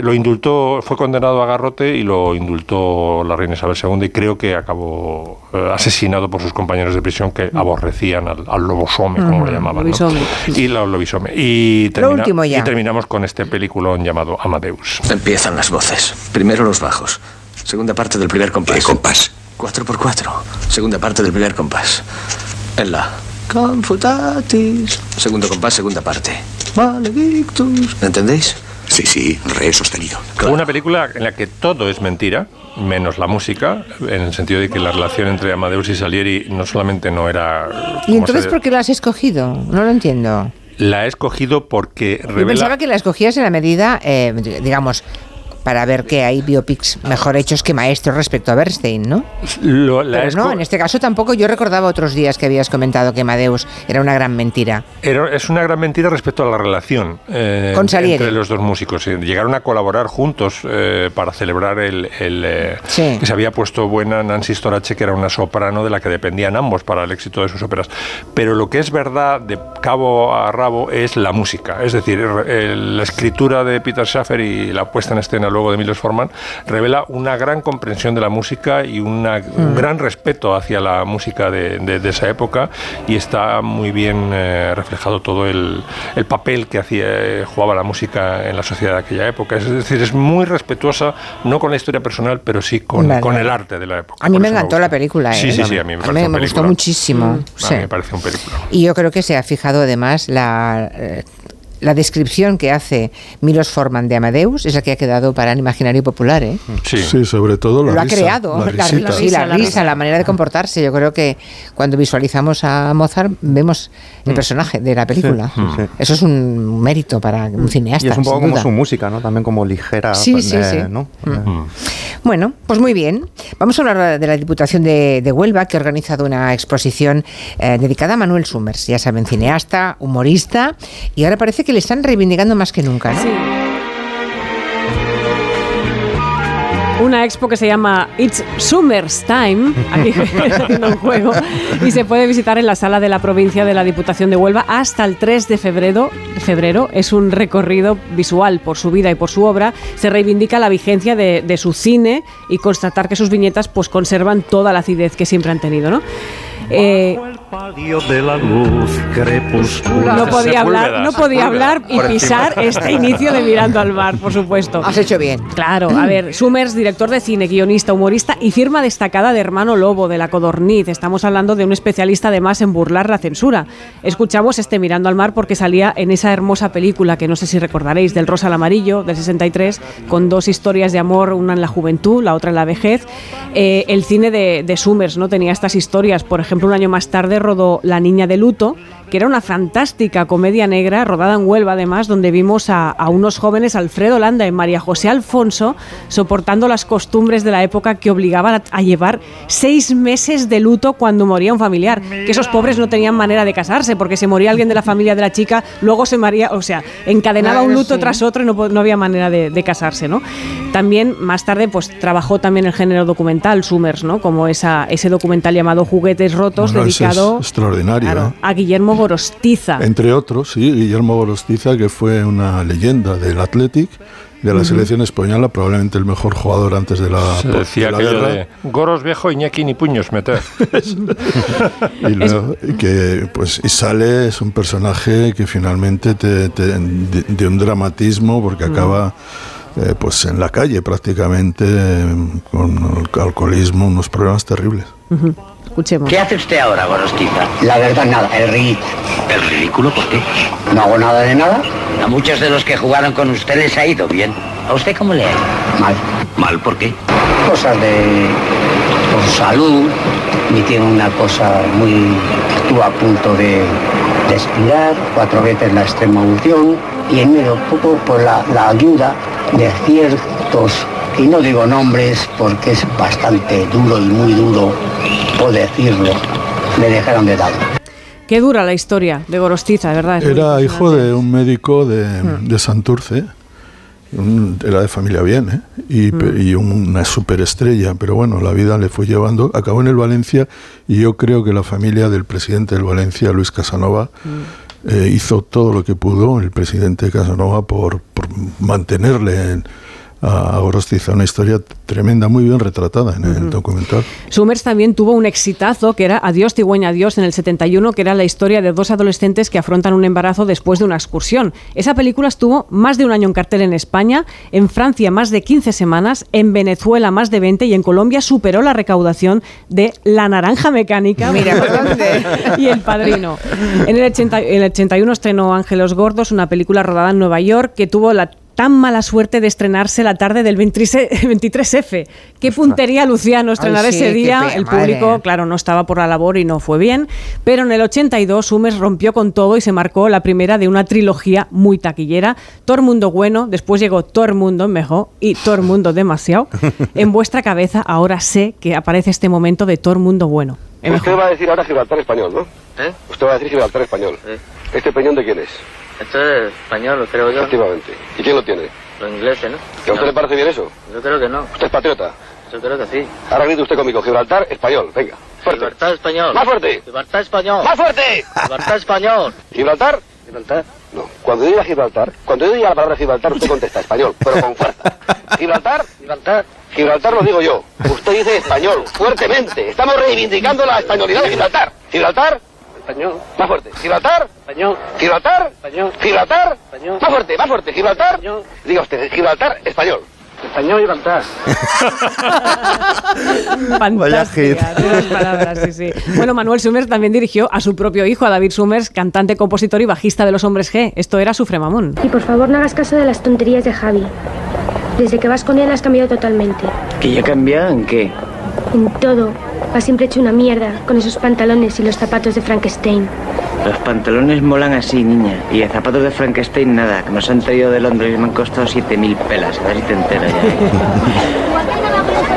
Lo indultó, fue condenado a garrote y lo indultó la reina Isabel II y creo que acabó eh, asesinado por sus compañeros de prisión que aborrecían al, al lobosome, como le llamaban. Y la lobisome. Y, Lo último ya. y terminamos con este peliculón llamado Amadeus. Empiezan las voces. Primero los bajos. Segunda parte del primer compás. ¿Qué compás? 4 por 4 Segunda parte del primer compás. En la. Confutatis. Segundo compás, segunda parte. Maledictus. ¿Entendéis? Sí, sí, re sostenido. Una película en la que todo es mentira, menos la música, en el sentido de que la relación entre Amadeus y Salieri no solamente no era... ¿Y entonces se- por qué lo has escogido? No lo entiendo. La he escogido porque Yo revela... pensaba que la escogías en la medida, eh, digamos, para ver que hay biopics mejor hechos que maestros respecto a Bernstein, ¿no? Lo- la Pero no, en este caso tampoco. Yo recordaba otros días que habías comentado que Amadeus era una gran mentira. Era- es una gran mentira respecto a la relación eh, Con Salieri. entre los dos músicos. Eh, Llegaron a colaborar juntos eh, para celebrar el, el, eh, Sí. que se había puesto buena Nancy Storace, que era una soprano de la que dependían ambos para el éxito de sus óperas. Pero lo que es verdad de cabo a rabo es la música. Es decir, el- la escritura de Peter Schaffer y la puesta en escena luego de Milos Forman revela una gran comprensión de la música y una- un Mm. gran respeto hacia la música de, de- de esa época y está muy bien eh, reflejado todo el, el papel que hacía, eh, jugaba la música en la sociedad de aquella época. Es decir, es muy respetuosa, no con la historia personal, pero sí con, Vale. con el arte de la época. A mí me encantó la película. Sí, ¿eh? sí, sí, a mí me, A un me gustó muchísimo. Sí. mí me parece un película. Y yo creo que se ha fijado además la, eh, la descripción que hace Milos Forman de Amadeus, esa que ha quedado para el imaginario popular. ¿eh? Sí. sobre todo la Lo ha creado, la la, sí, la risa, la manera de comportarse. Yo creo que cuando visualizamos a Mozart vemos el personaje de la película. Sí, sí. Eso es un mérito para un cineasta. Y es un poco como duda. su música, ¿no? También como ligera. Sí, pues, sí, eh, sí. ¿no? Mm. Bueno, pues muy bien. Vamos a hablar de la Diputación de, de Huelva, que ha organizado una exposición eh, dedicada a Manuel Summers. Ya saben, cineasta, humorista, y ahora parece que le están reivindicando más que nunca. ¿no? Una expo que se llama It's Summer's Time, aquí haciendo un juego, y se puede visitar en la sala de la provincia de la Diputación de Huelva hasta el 3 de febrero. febrero. Es un recorrido visual por su vida y por su obra. Se reivindica la vigencia de, de su cine y constatar que sus viñetas pues, conservan toda la acidez que siempre han tenido. ¿no? Eh, Palio de la luz crepuscular. no podía hablar, no podía hablar y pisar este inicio de Mirando al Mar, por supuesto. Has hecho bien. Claro, a ver, Summers, director de cine, guionista, humorista y firma destacada de Hermano Lobo, de La Codorniz. Estamos hablando de un especialista además en burlar la censura. Escuchamos este Mirando al Mar porque salía en esa hermosa película que no sé si recordaréis, del Rosa al Amarillo, del 63, con dos historias de amor, una en la juventud, la otra en la vejez. Eh, el cine de, de Summers no tenía estas historias. Por ejemplo, un año más tarde rodó La Niña de Luto, que era una fantástica comedia negra rodada en Huelva, además, donde vimos a, a unos jóvenes, Alfredo Landa y María José Alfonso, soportando las costumbres de la época que obligaban a, a llevar seis meses de luto cuando moría un familiar. Que esos pobres no tenían manera de casarse, porque se moría alguien de la familia de la chica, luego se moría, o sea, encadenaba un luto tras otro y no, no había manera de, de casarse, ¿no? También más tarde, pues trabajó también el género documental, Summers, ¿no? Como esa, ese documental llamado Juguetes Rotos, Bueno, dedicado es extraordinario. claro, ¿eh? a Guillermo Gorostiza. Entre otros, sí, Guillermo Gorostiza, que fue una leyenda del Athletic, de la Ujú. selección española, probablemente el mejor jugador antes de la, Se de decía la aquello guerra. de Goros viejo, Iñaki ni puños meter. Y luego, que pues y sale es un personaje que finalmente te, te- de, de un dramatismo porque acaba eh, pues en la calle prácticamente eh, con el alcoholismo unos problemas terribles Ujú. Escuchemos. ¿Qué hace usted ahora, Gorostiza? La verdad, nada, el ridículo. ¿El ridículo por qué? No hago nada de nada. A muchos de los que jugaron con usted les ha ido bien. ¿A usted cómo le ha ido? Mal. ¿Mal por qué? Cosas de. por salud. Me tiene una cosa muy. estuvo a punto de, de expirar, cuatro veces la extrema unción. Y en medio poco por la, la ayuda de ciertos. Y no digo nombres porque es bastante duro y muy duro por decirlo. Me dejaron de lado. Qué dura la historia de Gorostiza, verdad. es era hijo de un médico de, Mm. de Santurce un- era de familia bien ¿eh? y, Mm. y una superestrella pero bueno la vida le fue llevando acabó en el Valencia y yo creo que la familia del presidente del Valencia Luis Casanova Mm. eh, hizo todo lo que pudo el presidente Casanova por, por mantenerle en- a, Gorostiza una historia tremenda muy bien retratada en el documental Summers también tuvo un exitazo que era Adiós, cigüeña, adiós en el 71, que era la historia de dos adolescentes que afrontan un embarazo después de una excursión. Esa película estuvo más de un año en cartel en España, en Francia más de 15 semanas, en Venezuela más de 20 y en Colombia superó la recaudación de La Naranja Mecánica Mira, y El Padrino. En el, 80 en el 81 estrenó Ángelos Gordos, una película rodada en Nueva York que tuvo la tan mala suerte de estrenarse la tarde del 23 23F. Qué puntería, Luciano, estrenar Ay, sí, ese día. pena, El madre. público, claro, no estaba por la labor y no fue bien. Pero en el 82, Summers rompió con todo y se marcó la primera de una trilogía muy taquillera. Todo el mundo bueno, después llegó todo el mundo mejor y todo el mundo demasiado. En vuestra cabeza ahora sé que aparece este momento de todo el mundo bueno. En Usted va a decir ahora Gibraltar español, ¿no? ¿Eh? Usted va a decir Gibraltar español. ¿Este peñón de quién es? Esto es español, creo yo. Efectivamente. ¿Y quién lo tiene? Los ingleses, ¿no? ¿Que a usted No, le parece bien eso? Yo creo que no. ¿Usted es patriota? Yo creo que sí. Ahora grite usted conmigo, Gibraltar español, venga. Fuerte. Libertad español. ¡Más fuerte! Libertad español. ¡Más fuerte! Libertad español. ¿Gibraltar? Gibraltar. No. Cuando yo diga Gibraltar, cuando yo diga la palabra Gibraltar, usted contesta español, pero con fuerza. ¿Gibraltar? Gibraltar. Gibraltar lo digo yo. Usted dice español, fuertemente. Estamos reivindicando la españolidad de Gibraltar. ¿Gibraltar? Español. Más fuerte. ¿Gibraltar? Español. ¿Gibraltar? Español. ¿Gibraltar? Español. Más fuerte, más fuerte. ¿Gibraltar? Diga usted, Gibraltar, español. Español Gibraltar. Fantástica, unas palabras, sí, sí. Bueno, Manuel Summers también dirigió a su propio hijo, a David Summers, cantante, compositor y bajista de Los Hombres G. Esto era su fremamón. Y por favor no hagas caso de las tonterías de Javi. Desde que vas con él has cambiado totalmente. ¿Que yo he cambiado en qué? En todo. Vas siempre hecho una mierda con esos pantalones y los zapatos de Frankenstein. Los pantalones molan así, niña. Y el zapato de Frankenstein nada, que nos han traído de Londres y me han costado 7.000 pelas. A ver si te enteras ya.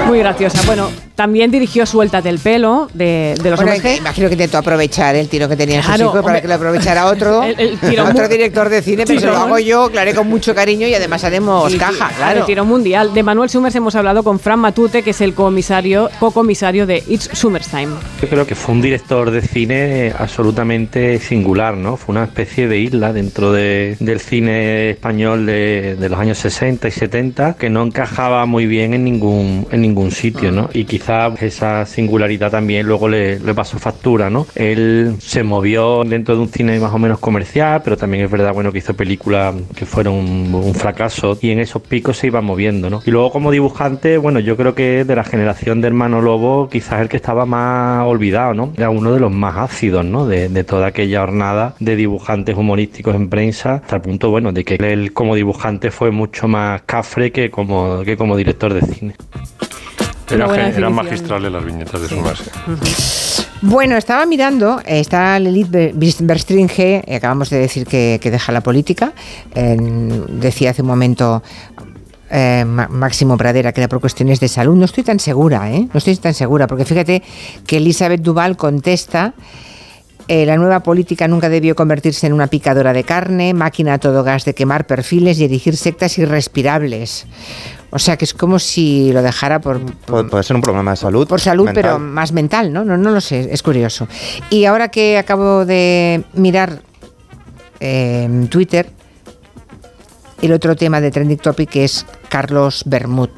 Muy graciosa. Bueno, también dirigió Suéltate el pelo de, de Los Bueno, Hombres G. imagino que intentó aprovechar el tiro que tenían sus Claro, hijos para hombre. que lo aprovechara otro, El- el tirón otro director de cine, pero se lo hago yo, lo haré con mucho cariño y además haremos Sí, caja, sí, claro. El tiro mundial. De Manuel Summers hemos hablado con Fran Matute, que es el comisario, co-comisario de It's Summers Time. Yo creo que fue un director de cine absolutamente singular, ¿no? Fue una especie de isla dentro de- del cine español de, de los años 60 y 70 que no encajaba muy bien en ningún, en ningún sitio, ¿no? Y quizá esa singularidad también luego le, pasó factura, ¿no? Él se movió dentro de un cine más o menos comercial, pero también es verdad, bueno, que hizo películas que fueron un, un fracaso y en esos picos se iba moviendo, ¿no? Y luego como dibujante, bueno, yo creo que de la generación de Hermano Lobo, quizás el que estaba más olvidado, ¿no? Era uno de los más ácidos, ¿no? De, de toda aquella jornada de dibujantes humorísticos en prensa, hasta el punto, bueno, de que él como dibujante fue mucho más cafre que como, que como director de cine. Era, buena gen- eran magistrales las viñetas de su base. Bueno, estaba mirando, eh, está Lilith Ber- Berstringe, eh, acabamos de decir que, que deja la política, decía hace un momento eh, Máximo Pradera que era por cuestiones de salud. No estoy tan segura, ¿eh? No estoy tan segura, porque fíjate que Elizabeth Duval contesta. eh, la nueva política nunca debió convertirse en una picadora de carne, máquina a todo gas de quemar perfiles y erigir sectas irrespirables. O sea que es como si lo dejara por, Puede, puede ser un problema de salud. por salud, mental. pero más mental, ¿no? ¿no? No lo sé, es curioso. Y ahora que acabo de mirar eh, en Twitter, el otro tema de Trending Topic es Carlos Bermud.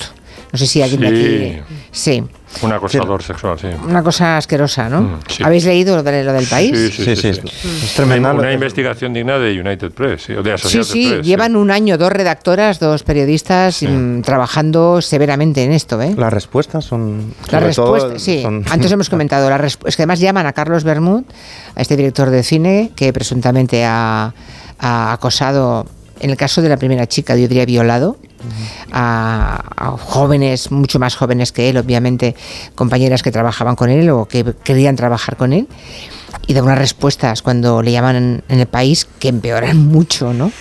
No sé si alguien de aquí... Sí, Un acosador sexual, sí. una cosa asquerosa, ¿no? Mm, sí. ¿Habéis leído lo, de- lo del país? Sí, sí, sí. sí, Es tremenda. Una, una investigación digna de United Press, sí, o de Sí, Associated sí, Press. llevan un año dos redactoras, dos periodistas mm, trabajando severamente en esto, ¿eh? Las respuestas son. La sobre todo, respuesta, sí, son- antes hemos comentado, la es que además llaman a Carlos Bermud, a este director de cine que presuntamente ha, ha acosado, en el caso de la primera chica, yo diría violado, a, a jóvenes, mucho más jóvenes que él, obviamente, compañeras que trabajaban con él o que querían trabajar con él, y da unas respuestas cuando le llaman en, en el país que empeoran mucho, ¿no?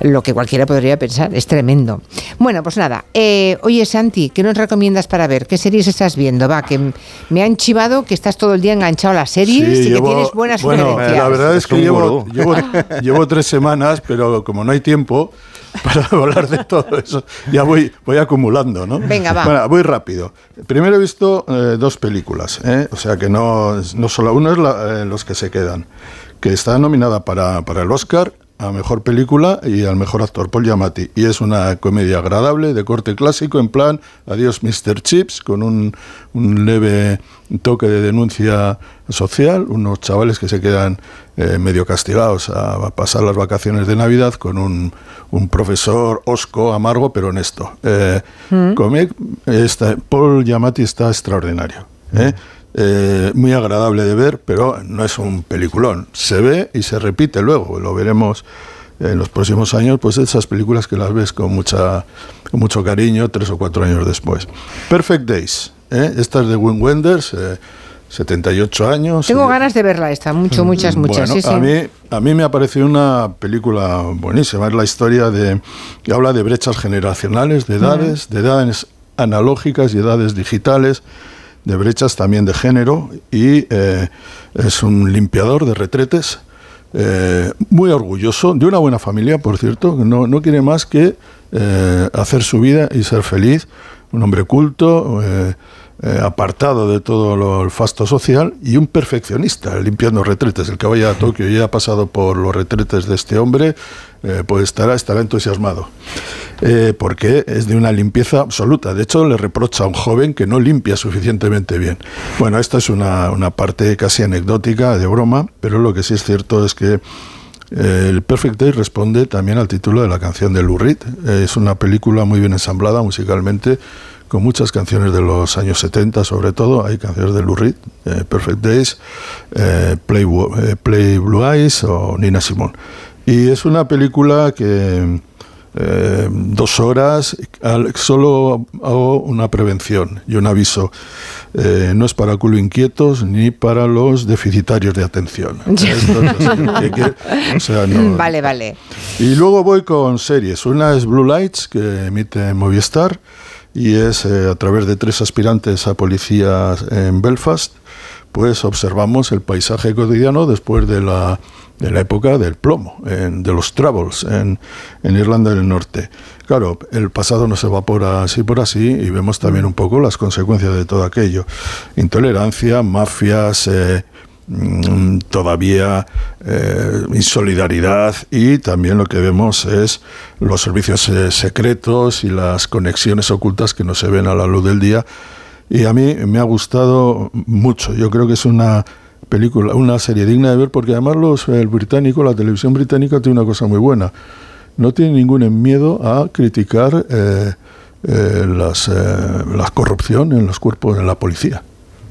Lo que cualquiera podría pensar, es tremendo. Bueno, pues nada, eh, oye Santi, ¿qué nos recomiendas para ver? ¿Qué series estás viendo? Va, que me han chivado que estás todo el día enganchado a las series y que tienes buenas bueno, sugerencias. la verdad es que llevo, llevo tres semanas, pero como no hay tiempo para hablar de todo eso, ya voy, voy acumulando, ¿no? Venga, va. Bueno, voy rápido. Primero he visto eh, dos películas, ¿eh? o sea que no, no solo uno es la- eh, los que se quedan, que está nominada para, para el Oscar a mejor película y al mejor actor Paul Giamatti y es una comedia agradable de corte clásico en plan adiós Mr. Chips con un, un leve toque de denuncia social unos chavales que se quedan eh, medio castigados a, a pasar las vacaciones de Navidad con un, un profesor osco amargo pero honesto eh, Mm. Está- Paul Giamatti está extraordinario ¿eh? Eh, muy agradable de ver, pero no es un peliculón. Se ve y se repite luego, lo veremos en los próximos años, pues esas películas que las ves con, mucha, con mucho cariño tres o cuatro años después. Perfect Days, ¿eh? esta es de Wim Wenders, eh, 78 años. Tengo ganas de verla esta, mucho, muchas, muchas. Bueno, sí, sí. A, mí, a mí me ha parecido una película buenísima. Es la historia de. que habla de brechas generacionales, de edades, de edades analógicas y edades digitales, de brechas también de género. Y eh, es un limpiador de retretes. eh, muy orgulloso, de una buena familia, por cierto, no, no quiere más que eh, hacer su vida y ser feliz. Un hombre culto, eh, apartado de todo lo, el fasto social y un perfeccionista, limpiando retretes. El que vaya a Tokio y ha pasado por los retretes de este hombre, eh, pues estará, estará entusiasmado. Eh, porque es de una limpieza absoluta. De hecho, le reprocha a un joven que no limpia suficientemente bien. Bueno, esta es una, una parte casi anecdótica, de broma, pero lo que sí es cierto es que el Perfect Day responde también al título de la canción de Lou Reed. Es una película muy bien ensamblada musicalmente, con muchas canciones de los años 70 sobre todo. Hay canciones de Lou Reed, eh, Perfect Days, eh, Play, eh, Play Blue Eyes o Nina Simone. Y es una película que eh, dos horas, al- solo hago una prevención y un aviso. Eh, no es para culo inquietos ni para los deficitarios de atención. Que- o sea, no- Vale, vale. y luego voy con series. Una es Blue Lights, que emite Movistar, y es eh, a través de tres aspirantes a policías en Belfast, pues observamos el paisaje cotidiano después de la, de la época del plomo, en- de los Troubles en, en Irlanda del Norte. Claro, el pasado nos evapora así por así y vemos también un poco las consecuencias de todo aquello. Intolerancia, mafias, eh, todavía eh, insolidaridad y también lo que vemos es los servicios eh, secretos y las conexiones ocultas que no se ven a la luz del día. Y a mí me ha gustado mucho. Yo creo que es una película una serie digna de ver porque además los el británico la televisión británica tiene una cosa muy buena. No tiene ningún miedo a criticar eh, eh, las, eh, la corrupción en los cuerpos en la policía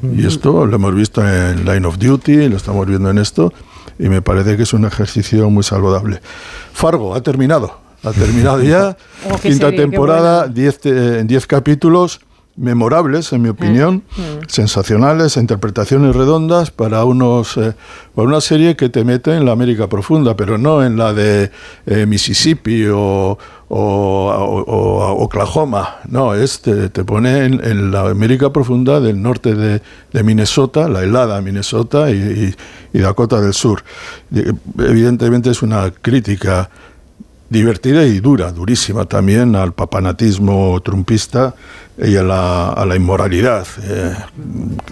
y esto lo hemos visto en Line of Duty, lo estamos viendo en esto, y me parece que es un ejercicio muy saludable. Fargo ha terminado, ha terminado ya, Oh, quinta serie, temporada, buena. 10 eh, 10 capítulos, memorables, en mi opinión, sensacionales, interpretaciones redondas para unos eh, para una serie que te mete en la América profunda, pero no en la de eh, Mississippi o, o- o- o Oklahoma. No, es te, te pone en, en la América profunda del norte de, de Minnesota, la helada Minnesota y, y- y Dakota del Sur. Evidentemente es una crítica divertida y dura, durísima también al papanatismo trumpista y a la, a la inmoralidad eh,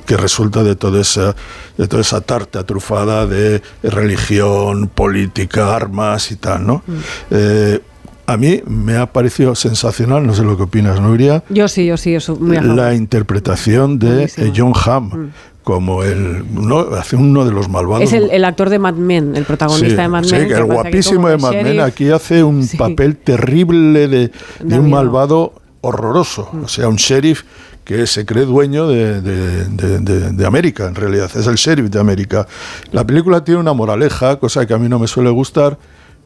que resulta de toda esa de toda esa tarta trufada de religión, política, armas y tal, ¿no? Eh, a mí me ha parecido sensacional, no sé lo que opinas, Nuria, Yo sí, yo sí, a favor. la interpretación de Buenísimo. eh, John Hamm como el uno, hace uno de los malvados Es el, el actor de Mad Men, el protagonista Sí, de Mad sí, Men. que el que guapísimo de Mad Men aquí hace un Sí. papel terrible de, de un malvado horroroso. Mm. O sea, un sheriff que se cree dueño de, de- de- de- de América, en realidad. Es el sheriff de América. La película tiene una moraleja, cosa que a mí no me suele gustar,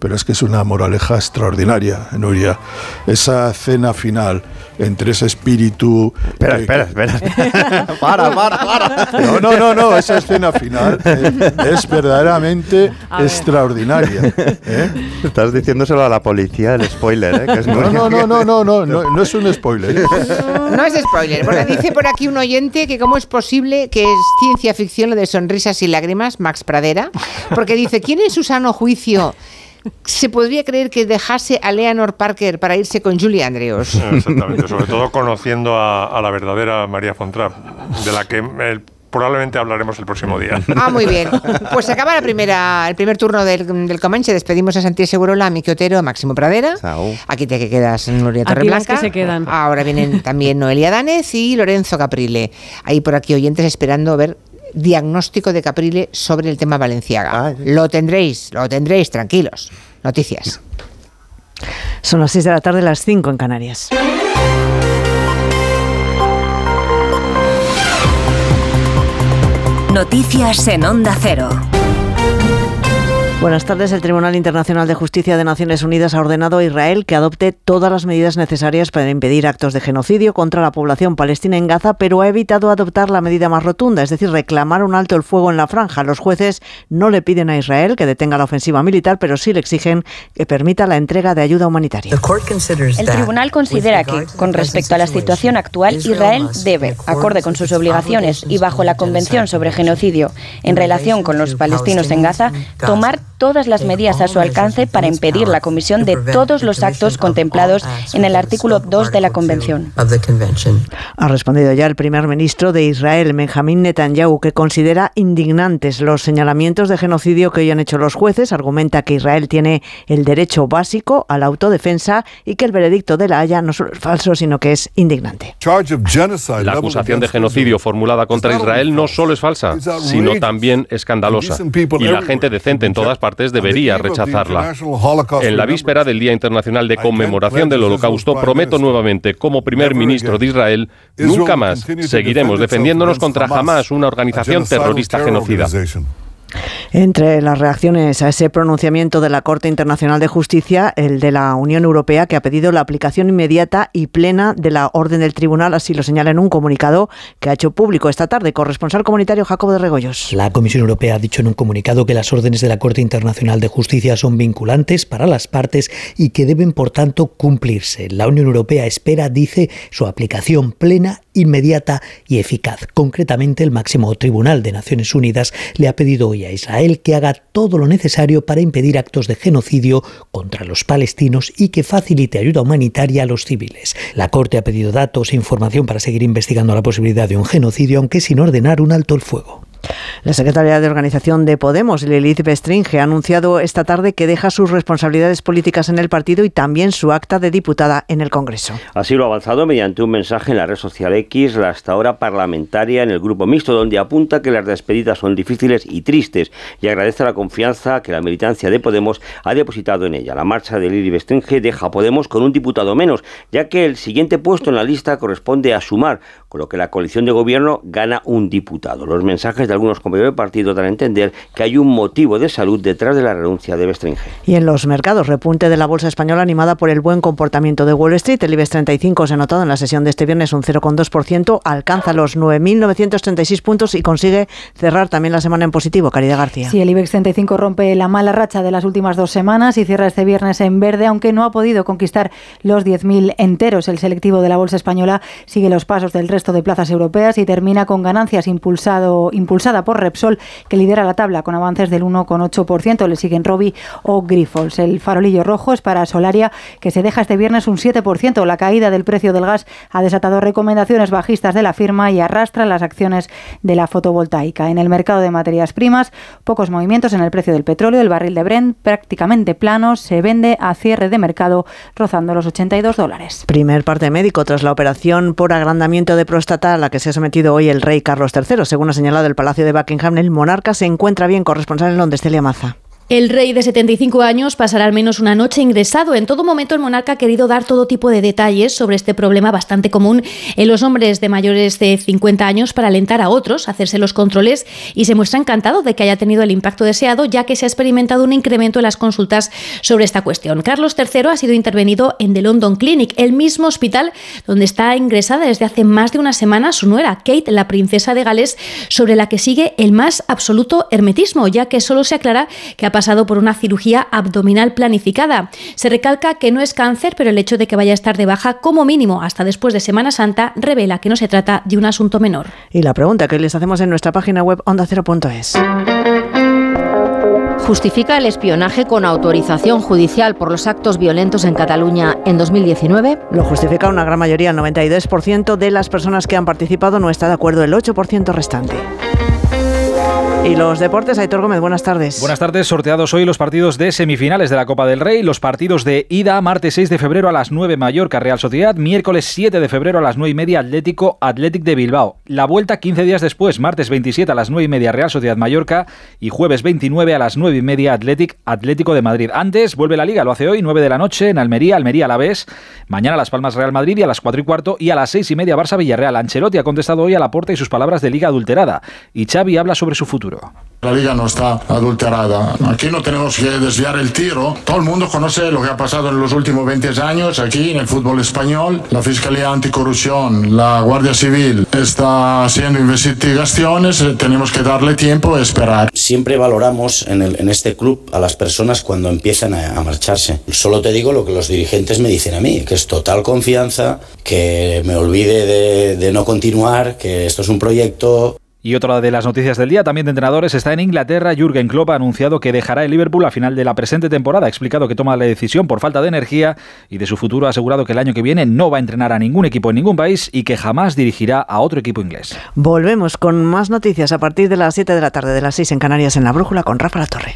pero es que es una moraleja extraordinaria, Nuria. Esa cena final entre ese espíritu... Espera, eh, espera, espera. para, para, para. no, no, no, no, esa escena final eh, es verdaderamente A extraordinaria. ¿eh? Estás diciéndoselo a la policía el spoiler, ¿eh? Que es No, no, no, no, no, no, no, no es un spoiler. No es spoiler. Bueno, dice por aquí un oyente que cómo es posible que es ciencia ficción lo de sonrisas y lágrimas, Max Pradera, porque dice, ¿quién en su sano juicio se podría creer que dejase a Leonor Parker para irse con Julie Andrews? Exactamente, sobre todo conociendo a, a la verdadera María Fontrap, de la que probablemente hablaremos el próximo día. Ah, muy bien. Pues se acaba la primera, el primer turno del, del Comanche. Despedimos a Santiago Segurola, a Miki Otero, a Máximo Pradera. Aquí te quedas, Nuria Aquí las Torreblanca. que se quedan. Ahora vienen también Noelia Danez y Lorenzo Caprile. Hay por aquí oyentes esperando ver diagnóstico de Caprile sobre el tema Valenciaga. Lo tendréis, lo tendréis, tranquilos. Noticias. Son las 6 de la tarde, las 5 en Canarias. Noticias en Onda Cero. Buenas tardes. El Tribunal Internacional de Justicia de Naciones Unidas ha ordenado a Israel que adopte todas las medidas necesarias para impedir actos de genocidio contra la población palestina en Gaza, pero ha evitado adoptar la medida más rotunda, es decir, reclamar un alto el fuego en la franja. Los jueces no le piden a Israel que detenga la ofensiva militar, pero sí le exigen que permita la entrega de ayuda humanitaria. El tribunal considera que, con respecto a la situación actual, Israel debe, acorde con sus obligaciones y bajo la Convención sobre Genocidio en relación con los palestinos en Gaza, tomar todas las medidas a su alcance para impedir la comisión de todos los actos contemplados en el artículo 2 de la Convención. Ha respondido ya el primer ministro de Israel, Benjamín Netanyahu, que considera indignantes los señalamientos de genocidio que hoy han hecho los jueces. Argumenta que Israel tiene el derecho básico a la autodefensa y que el veredicto de la Haya no solo es falso, sino que es indignante. La acusación de genocidio formulada contra Israel no solo es falsa, sino también escandalosa. Y la gente decente en todas partes debería rechazarla. En la víspera del Día Internacional de Conmemoración del Holocausto, prometo nuevamente, como primer ministro de Israel, nunca más seguiremos defendiéndonos contra Hamas, una organización terrorista genocida. Entre las reacciones a ese pronunciamiento de la Corte Internacional de Justicia, el de la Unión Europea, que ha pedido la aplicación inmediata y plena de la orden del tribunal, así lo señala en un comunicado que ha hecho público esta tarde. Corresponsal comunitario Jacobo de Regoyos. La Comisión Europea ha dicho en un comunicado que las órdenes de la Corte Internacional de Justicia son vinculantes para las partes y que deben, por tanto, cumplirse. La Unión Europea espera, dice, su aplicación plena, inmediata y eficaz. Concretamente, el máximo tribunal de Naciones Unidas le ha pedido hoy a Israel que haga todo lo necesario para impedir actos de genocidio contra los palestinos y que facilite ayuda humanitaria a los civiles. La Corte ha pedido datos e información para seguir investigando la posibilidad de un genocidio, aunque sin ordenar un alto el fuego. La secretaria de Organización de Podemos, Lilith Bestringe, ha anunciado esta tarde que deja sus responsabilidades políticas en el partido y también su acta de diputada en el Congreso. Así lo ha avanzado mediante un mensaje en la red social X, la hasta ahora parlamentaria en el grupo mixto, donde apunta que las despedidas son difíciles y tristes y agradece la confianza que la militancia de Podemos ha depositado en ella. La marcha de Lili Bestringe deja a Podemos con un diputado menos, ya que el siguiente puesto en la lista corresponde a Sumar, con lo que la coalición de gobierno gana un diputado. Los mensajes de algunos compañeros de partido dan a entender que hay un motivo de salud detrás de la renuncia de Bestringe. Y en los mercados, repunte de la bolsa española animada por el buen comportamiento de Wall Street. El IBEX 35 se ha notado en la sesión de este viernes un 0,2%, alcanza los 9.936 puntos y consigue cerrar también la semana en positivo. Caridad García. Sí, el IBEX 35 rompe la mala racha de las últimas dos semanas y cierra este viernes en verde, aunque no ha podido conquistar los 10.000 enteros. El selectivo de la bolsa española sigue los pasos del resto de plazas europeas y termina con ganancias impulsado, impulsada por Repsol, que lidera la tabla con avances del 1,8%. Le siguen Robi o Grifols. El farolillo rojo es para Solaria, que se deja este viernes un 7%. La caída del precio del gas ha desatado recomendaciones bajistas de la firma y arrastra las acciones de la fotovoltaica. En el mercado de materias primas, pocos movimientos en el precio del petróleo. El barril de Brent prácticamente plano se vende a cierre de mercado rozando los 82 dólares. Primer parte médico tras la operación por agrandamiento de próstata a la que se ha sometido hoy el rey Carlos III. Según ha señalado el Palacio de Buckingham, el monarca se encuentra bien. Corresponsal en Londres, Celia Maza. El rey de 75 años pasará al menos una noche ingresado. En todo momento el monarca ha querido dar todo tipo de detalles sobre este problema bastante común en los hombres de mayores de 50 años para alentar a otros a hacerse los controles y se muestra encantado de que haya tenido el impacto deseado ya que se ha experimentado un incremento en las consultas sobre esta cuestión. Carlos III ha sido intervenido en The London Clinic, el mismo hospital donde está ingresada desde hace más de una semana su nuera, Kate, la princesa de Gales, sobre la que sigue el más absoluto hermetismo, ya que solo se aclara que ha pasado por una cirugía abdominal planificada. Se recalca que no es cáncer, pero el hecho de que vaya a estar de baja como mínimo hasta después de Semana Santa revela que no se trata de un asunto menor. Y la pregunta que les hacemos en nuestra página web ondacero.es. ¿Justifica el espionaje con autorización judicial por los actos violentos en Cataluña en 2019? Lo justifica una gran mayoría, el 92% de las personas que han participado no está de acuerdo, el 8% restante. Y los deportes, Aitor Gómez, buenas tardes. Buenas tardes, sorteados hoy los partidos de semifinales de la Copa del Rey, los partidos de ida, martes 6 de febrero a las 9 Mallorca Real Sociedad, miércoles 7 de febrero a las 9 y media Atlético Athletic de Bilbao. La vuelta 15 días después, martes 27 a las 9 y media Real Sociedad Mallorca y jueves 29 a las 9 y media Athletic Atlético de Madrid. Antes vuelve la Liga, lo hace hoy, 9 de la noche en Almería, Almería a la vez, mañana Las Palmas Real Madrid y a las 4 y cuarto y a las 6 y media Barça Villarreal. Ancelotti ha contestado hoy a la porta y sus palabras de Liga adulterada y Xavi habla sobre su futuro. La liga no está adulterada. Aquí no tenemos que desviar el tiro. Todo el mundo conoce lo que ha pasado en los últimos 20 años aquí en el fútbol español. La Fiscalía Anticorrupción, la Guardia Civil está haciendo investigaciones. Tenemos que darle tiempo y esperar. Siempre valoramos en, este club a las personas cuando empiezan a, a marcharse. Solo te digo lo que los dirigentes me dicen a mí, que es total confianza, que me olvide de, de no continuar, que esto es un proyecto y otra de las noticias del día, también de entrenadores, está en Inglaterra. Jürgen Klopp ha anunciado que dejará el Liverpool a final de la presente temporada. Ha explicado que toma la decisión por falta de energía y de su futuro ha asegurado que el año que viene no va a entrenar a ningún equipo en ningún país y que jamás dirigirá a otro equipo inglés. Volvemos con más noticias a partir de las 7 de la tarde, de las 6 en Canarias en la Brújula con Rafa La Torre.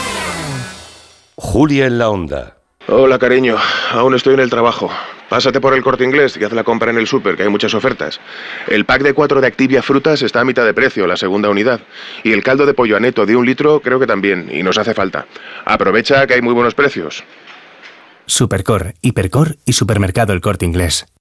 Julia en la onda. Hola, cariño. Aún estoy en el trabajo. Pásate por el corte inglés y haz la compra en el súper, que hay muchas ofertas. El pack de cuatro de Activia Frutas está a mitad de precio, la segunda unidad. Y el caldo de pollo aneto de un litro creo que también, y nos hace falta. Aprovecha que hay muy buenos precios. Supercor, Hipercor y Supermercado El Corte Inglés.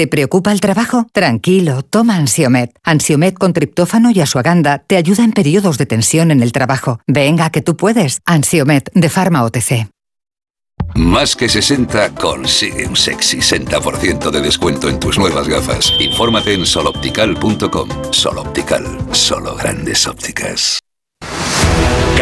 ¿Te preocupa el trabajo? Tranquilo, toma Ansiomet. Ansiomet con triptófano y asuaganda te ayuda en periodos de tensión en el trabajo. Venga, que tú puedes. Ansiomet de Pharma OTC. Más que 60 consigue un sexy 60% de descuento en tus nuevas gafas. Infórmate en soloptical.com. Soloptical, solo grandes ópticas.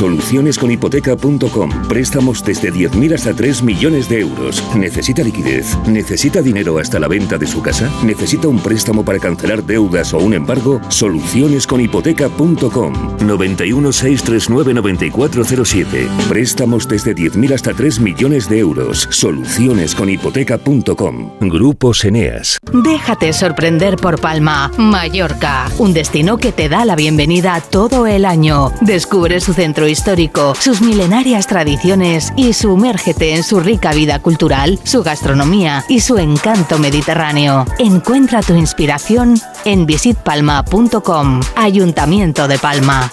Solucionesconhipoteca.com. Préstamos desde 10.000 hasta 3 millones de euros. ¿Necesita liquidez? ¿Necesita dinero hasta la venta de su casa? ¿Necesita un préstamo para cancelar deudas o un embargo? Solucionesconhipoteca.com. 91 639 9407. Préstamos desde 10.000 hasta 3 millones de euros. Solucionesconhipoteca.com. Grupos Eneas. Déjate sorprender por Palma, Mallorca, un destino que te da la bienvenida todo el año. Descubre su centro histórico, sus milenarias tradiciones y sumérgete en su rica vida cultural, su gastronomía y su encanto mediterráneo. Encuentra tu inspiración en visitpalma.com, Ayuntamiento de Palma.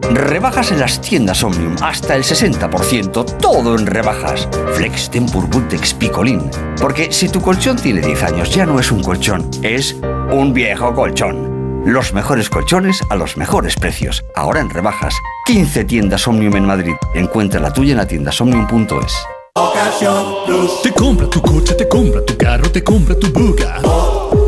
Rebajas en las tiendas Omnium, hasta el 60%, todo en rebajas. Flex Tempur Bultex Picolín. Porque si tu colchón tiene 10 años, ya no es un colchón, es un viejo colchón. Los mejores colchones a los mejores precios. Ahora en rebajas. 15 tiendas Omnium en Madrid. Encuentra la tuya en la tienda somnium.es. Te compra tu coche, te compra tu carro, te compra tu buga.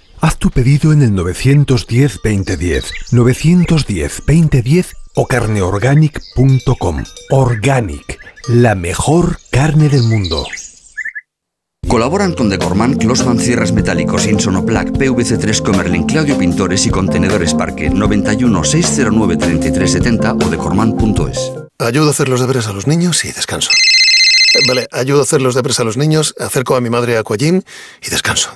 Haz tu pedido en el 910-2010, 910-2010 o carneorganic.com. Organic, la mejor carne del mundo. Colaboran con Decorman, Closman Cierres Metálicos, Insonoplac, PVC3 Comerlin, Claudio Pintores y Contenedores Parque 91 609 3370 o decorman.es. Ayudo a hacer los deberes a los niños y descanso. Vale, ayudo a hacer los deberes a los niños, acerco a mi madre a Aquagym y descanso.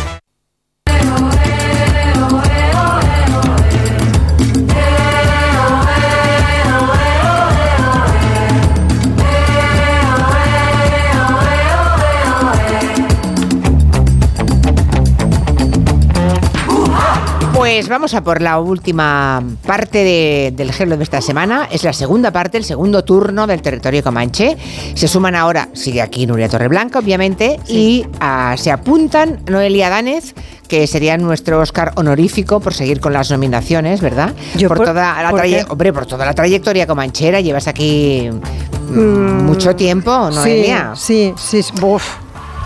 Pues vamos a por la última parte de- del Hello de esta semana. Es la segunda parte, el segundo turno del territorio comanche. Se suman ahora, sigue aquí Nuria Torreblanca, obviamente, y ah, se apuntan Noelia Danez, que sería nuestro Oscar honorífico por seguir con las nominaciones, ¿verdad? Yo por, por- toda la ¿por hombre, por toda la trayectoria comanchera, llevas aquí mm, mucho tiempo, Noelia. Sí, sí, sí. Uf.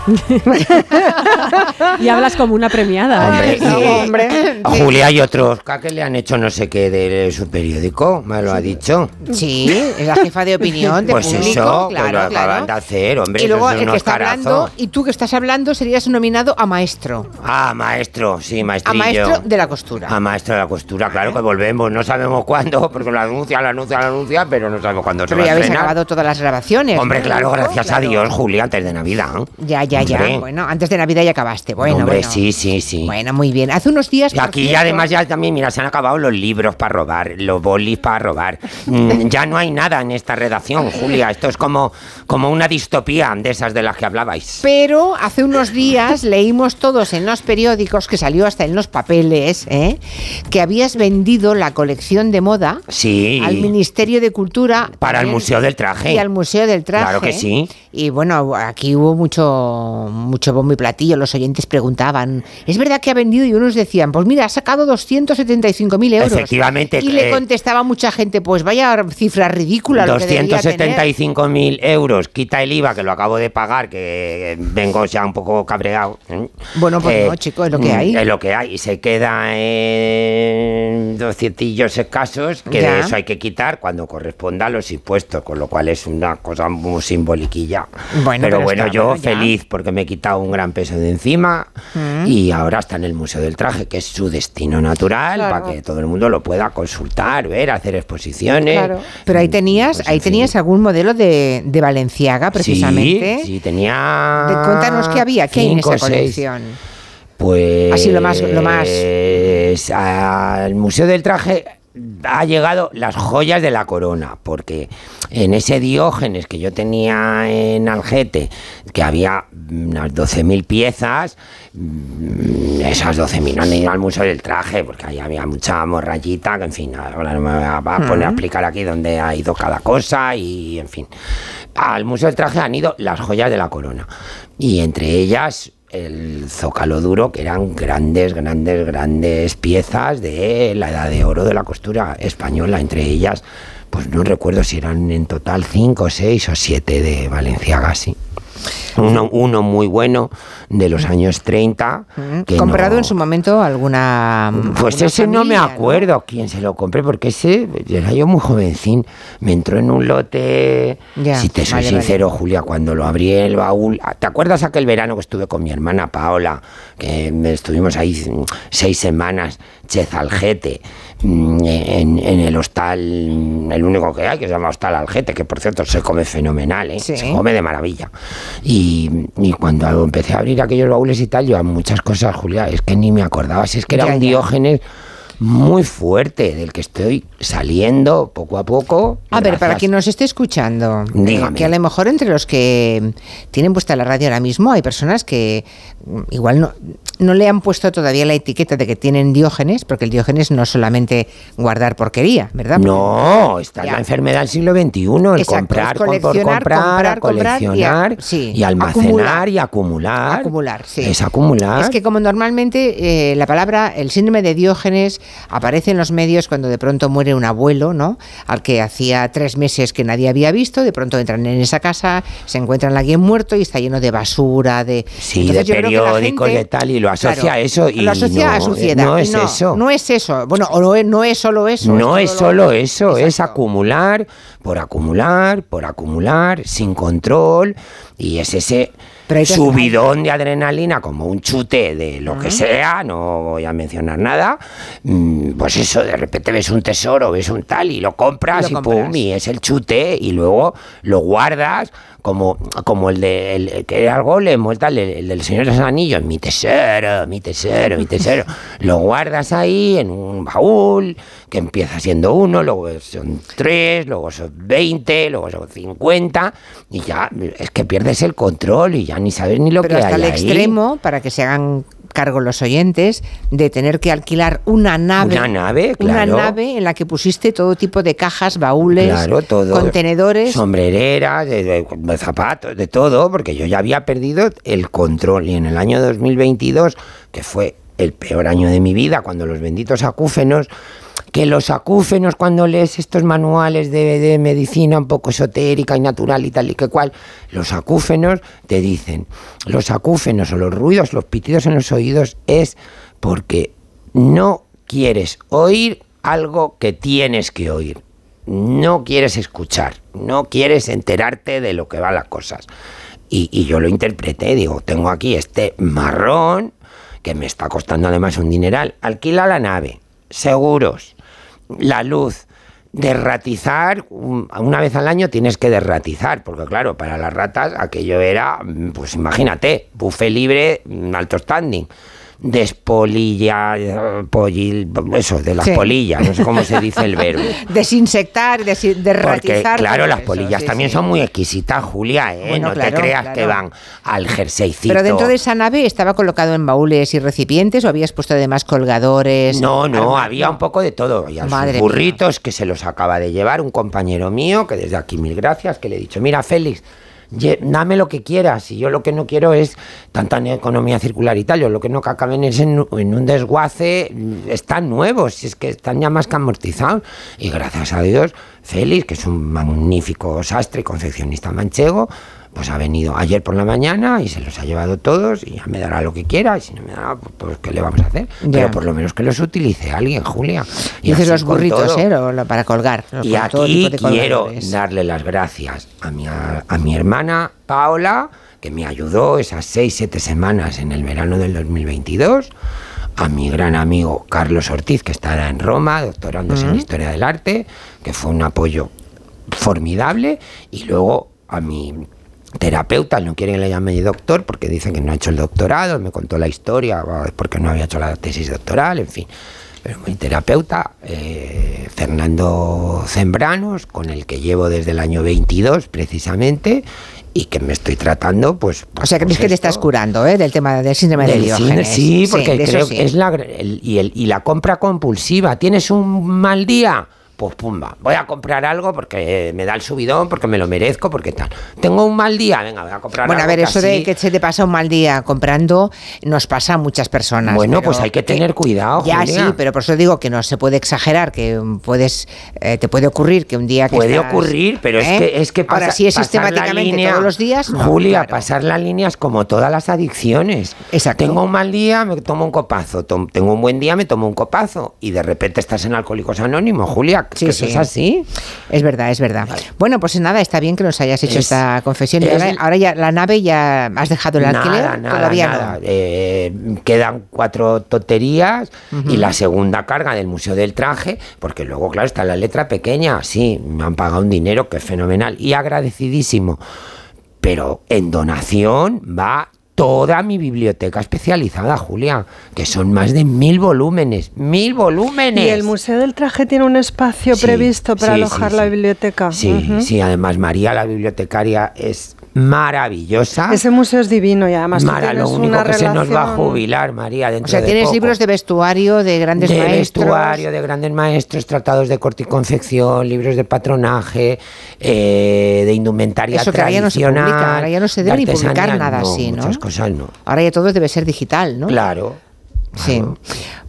Y hablas como una premiada. Hombre, no, hombre. a Julia y otros que le han hecho no sé qué de su periódico, me lo ha dicho. Sí, es la jefa de opinión de Pues público, eso, claro, pues lo claro. acaban de hacer, hombre. y luego es el que está hablando y tú que estás hablando serías nominado a maestro. Ah, maestro, sí, A maestrillo. maestro de la costura. A maestro de la costura, claro que volvemos. No sabemos cuándo, porque lo anuncia, lo anuncia, lo anuncia, pero no sabemos cuándo Pero se va ya a habéis acabado todas las grabaciones. Hombre, ¿no? claro, gracias a. Dios, Julia, antes de Navidad. ¿eh? Ya, ya, Ya, ya. Hombre. Bueno, antes de Navidad ya acabaste. Bueno, Hombre, bueno. sí, sí, sí. Bueno, muy bien. Hace unos días. Y aquí cierto- además ya también, mira, se han acabado los libros para robar, los bolis para robar. Mm, ya no hay nada en esta redacción, Julia. Esto es como, como una distopía de esas de las que hablabais. Pero hace unos días leímos todos en los periódicos, que salió hasta en los papeles, ¿eh? que habías vendido la colección de moda Sí. al Ministerio de Cultura. Para el Museo del Traje. Y al Museo del Traje. Claro que sí. Y bueno, aquí hubo mucho, mucho bombo y platillo. Los oyentes preguntaban, ¿es verdad que ha vendido? Y unos decían, pues mira, ha sacado 275.000 euros. Efectivamente, Y le eh, contestaba mucha gente, pues vaya cifra ridícula lo que debería tener. 275.000 euros, quita el IVA que lo acabo de pagar, que eh, vengo ya un poco cabreado. ¿eh? Bueno, pues no, chico, es lo que mm, hay. Es lo que hay. Y se queda en 200 escasos, que Ya. de eso hay que quitar cuando corresponda a los impuestos, con lo cual es una cosa muy simboliquilla. Bueno, pero pero bueno, está, yo bueno, ya. Porque me he quitado un gran peso de encima Mm. y ahora está en el Museo del Traje, que es su destino natural, Claro. para que todo el mundo lo pueda consultar, ver, hacer exposiciones. Claro. Pero ahí tenías, ahí tenías algún modelo de, de Valenciaga, precisamente. Sí, sí, tenía. De- cuéntanos qué había, qué hay en esa seis. colección. Pues. Así lo más- lo más- Al Museo del Traje ha llegado las joyas de la corona, porque en ese Diógenes que yo tenía en Algete, que había unas 12.000 piezas, mm, esas 12.000 no han ido al Museo del Traje, porque ahí había mucha morrayita, que en fin, ahora no me voy a poner a explicar aquí dónde ha ido cada cosa y en fin. Al Museo del Traje han ido las joyas de la corona y entre ellas el zócalo duro, que eran grandes, grandes, grandes piezas de la edad de oro de la costura española, entre ellas, pues no recuerdo si eran en total cinco, seis o siete de Valenciaga, sí. Uno, uno muy bueno de los años 30. que Comprado no- en su momento alguna. pues ese no me acuerdo quién se lo compré, porque ese era yo muy jovencín. Me entró en un lote. Ya, si te soy vale, vale. sincero, Julia, cuando lo abrí el baúl. ¿Te acuerdas aquel verano que estuve con mi hermana Paola? Que estuvimos ahí seis semanas, Chezalgete, en, en el hostal, mm, el único que hay, que se llama Hostal Algete, que por cierto se come fenomenal, ¿eh? Sí. se come de maravilla. Y, y cuando empecé a abrir aquellos baúles y tal, yo muchas cosas, Julia, es que ni me acordaba, si es que era Ya, un ya. Diógenes muy fuerte, del que estoy saliendo poco a poco. A ver, para quien nos esté escuchando, Dígame. que a lo mejor entre los que tienen puesta la radio ahora mismo hay personas que mm, igual no, no le han puesto todavía la etiqueta de que tienen diógenes, porque el diógenes no es solamente guardar porquería, ¿verdad? No, está en Ya. la enfermedad del siglo XXI, el Exacto, comprar, por coleccionar, comprar, comprar, comprar y a- coleccionar sí, y almacenar acumular. y acumular. Acumular, sí. Es acumular. Es que como normalmente eh, la palabra, el síndrome de Diógenes aparece en los medios cuando de pronto muere un abuelo, ¿no? Al que hacía tres meses que nadie había visto, de pronto entran en esa casa, se encuentran a alguien muerto y está lleno de basura, de... Sí, Entonces de periódicos, gente- de tal, y lo asocia Claro, a eso. Y lo asocia a no, suciedad. No es eso. No es eso. Bueno, o no es, no es solo eso. No es todo solo lo- eso, es acumular por acumular, por acumular, sin control, y es ese subidón de adrenalina como un chute de lo que sea, no voy a mencionar nada, mm, pues eso, de repente ves un tesoro, ves un tal y lo compras Y pum, compras. y es el chute y luego lo guardas como, como el de el, que era el golem o el tal, el, el del Señor de los Anillos, mi tesoro, mi tesoro, mi tesoro. lo guardas ahí en un baúl que empieza siendo uno, luego son tres, luego son 20, luego son 50 y ya es que pierdes el control y ya ni sabes ni lo Pero que hasta hay el ahí. extremo, para que se hagan cargo los oyentes, de tener que alquilar una nave. Una nave, Una claro. nave en la que pusiste todo tipo de cajas, baúles, Claro, todo. contenedores. Sombrereras, de, de- de zapatos, de todo, porque yo ya había perdido el control. Y en el año 2022, que fue el peor año de mi vida, cuando los benditos acúfenos, que los acúfenos, cuando lees estos manuales de, medicina un poco esotérica y natural y tal y que cual, los acúfenos te dicen, los acúfenos o los ruidos, los pitidos en los oídos es porque no quieres oír algo que tienes que oír. No quieres escuchar, no quieres enterarte de lo que van las cosas. Y, y yo lo interpreté, digo, tengo aquí este marrón que me está costando además un dineral. Alquila la nave, seguros, la luz, derratizar, un- una vez al año tienes que derratizar, porque claro, para las ratas aquello era, mm, pues imagínate, buffet libre, mm, alto standing. Despolilla, eh, pollil, eso, de las Sí. polillas, no sé cómo se dice el verbo. Desinsectar, desi- Porque, derratizar. claro, todo las polillas también sí. son muy exquisitas, Julia, ¿eh? Bueno, no claro, te creas claro. que van al jerseycito. Pero dentro de esa nave estaba colocado en baúles y recipientes o habías puesto además colgadores. No, no, había un poco de todo. Sus Madre mía. burritos que se los acaba de llevar un compañero mío, que desde aquí mil gracias, que le he dicho, mira Félix, dame lo que quieras. Y yo lo que no quiero es tanta economía circular y tal. Yo lo que no acaben es en, en un desguace. mm, Están nuevos, si es que están ya más que amortizados. Y gracias a Dios, Félix, que es un magnífico sastre y confeccionista manchego, pues ha venido ayer por la mañana y se los ha llevado todos y ya me dará lo que quiera. Y si no me da, pues, pues, ¿qué le vamos a hacer? Ya. Pero por lo menos que los utilice alguien, Julia. Y Dices los burritos. ¿eh? Lo- para colgar. Y aquí quiero darle las gracias a mi, a, a mi hermana Paola, que me ayudó esas seis, siete semanas en el verano del 2022. A mi gran amigo Carlos Ortiz, que está en Roma, doctorándose en. Historia del Arte, que fue un apoyo formidable. Y luego a mi terapeuta, no quieren que le llame doctor porque dicen que no ha hecho el doctorado, me contó la historia, porque no había hecho la tesis doctoral, en fin. Pero mi terapeuta, eh, Fernando Zembranos, con el que llevo desde el año 22 precisamente, y que me estoy tratando, pues... O sea, que pues es que te estás curando, ¿eh? Del tema del síndrome de del Diógenes. cine, sí, porque de creo sí. que es la, el- y, el- y la compra compulsiva. ¿Tienes un mal día? Pues pumba, voy a comprar algo porque me da el subidón, porque me lo merezco, porque tal. Tengo un mal día, venga, voy a comprar Bueno, a algo ver, que eso de que se te pasa un mal día comprando nos pasa a muchas personas. Bueno, pues hay que tener cuidado, Ya Julia. sí, pero por eso digo que no se puede exagerar, que puedes, eh, te puede ocurrir que un día que Puede estás- ocurrir, pero es ¿eh? que es que ahora pasa- sí es pasar la sistemáticamente línea- todos los días. no, Julia, claro. pasar las líneas como todas las adicciones. Tengo un mal día, me tomo un copazo. Tengo un buen día, me tomo un copazo. Y de repente estás en Alcohólicos Anónimos, Julia. Sí, sí. es así. Es verdad, es verdad. Bueno, pues nada, está bien que nos hayas hecho Es- esta confesión. Y ahora, ahora ya la nave ya has dejado el alquiler. Nada, nada, Todavía nada. no. Eh, quedan cuatro tonterías Ujú. y la segunda carga del Museo del Traje, porque luego, claro, está la letra pequeña. Sí, me han pagado un dinero que es fenomenal y agradecidísimo. Pero en donación va toda mi biblioteca especializada, Julia, que son más de mil volúmenes. ¡Mil volúmenes! Y el Museo del Traje tiene un espacio Sí, previsto para sí, alojar sí, la biblioteca. Sí, sí, además María, la bibliotecaria, es maravillosa. Ese museo es divino y además tú Mara, lo único una que se nos va a jubilar, María, dentro O sea, de tienes poco. libros de vestuario de grandes de maestros. vestuario, de grandes maestros, tratados de corte y confección, libros de patronaje, eh, de indumentaria Eso que ahora ya no se publica, ahora ya no se de debe ni publicar nada no, así, ¿no? Muchas cosas no. Ahora ya todo debe ser digital, ¿no? Claro. Sí.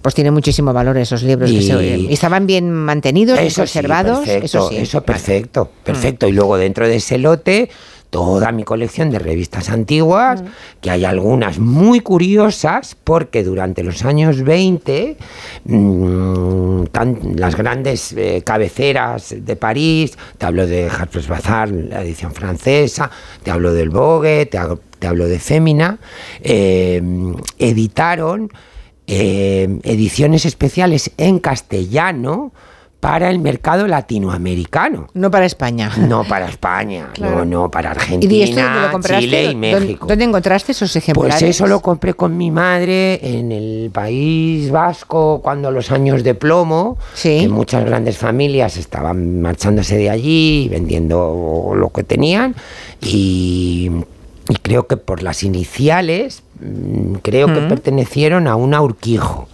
Pues tiene muchísimo valor esos libros. que Y- se- y estaban bien mantenidos, bien Eso sí, conservados. perfecto, eso sí. eso perfecto, perfecto. Y luego dentro de ese lote, toda mi colección de revistas antiguas, que hay algunas muy curiosas, porque durante los años 20, mm, las grandes eh, cabeceras de París, te hablo de Harper's Bazaar, la edición francesa, te hablo del Vogue, te hablo de Fémina, eh, editaron eh, ediciones especiales en castellano para el mercado latinoamericano. No para España. No para España, Claro. no, no, para ¿Y esto Argentina, compraste? Chile y ¿Dónde- México. ¿Dónde encontraste esos ejemplares? Pues eso lo compré con mi madre en el País Vasco cuando los años de plomo, que muchas grandes familias estaban marchándose de allí, vendiendo lo que tenían y, y creo que por las iniciales, mm, creo que pertenecieron a una Urquijo.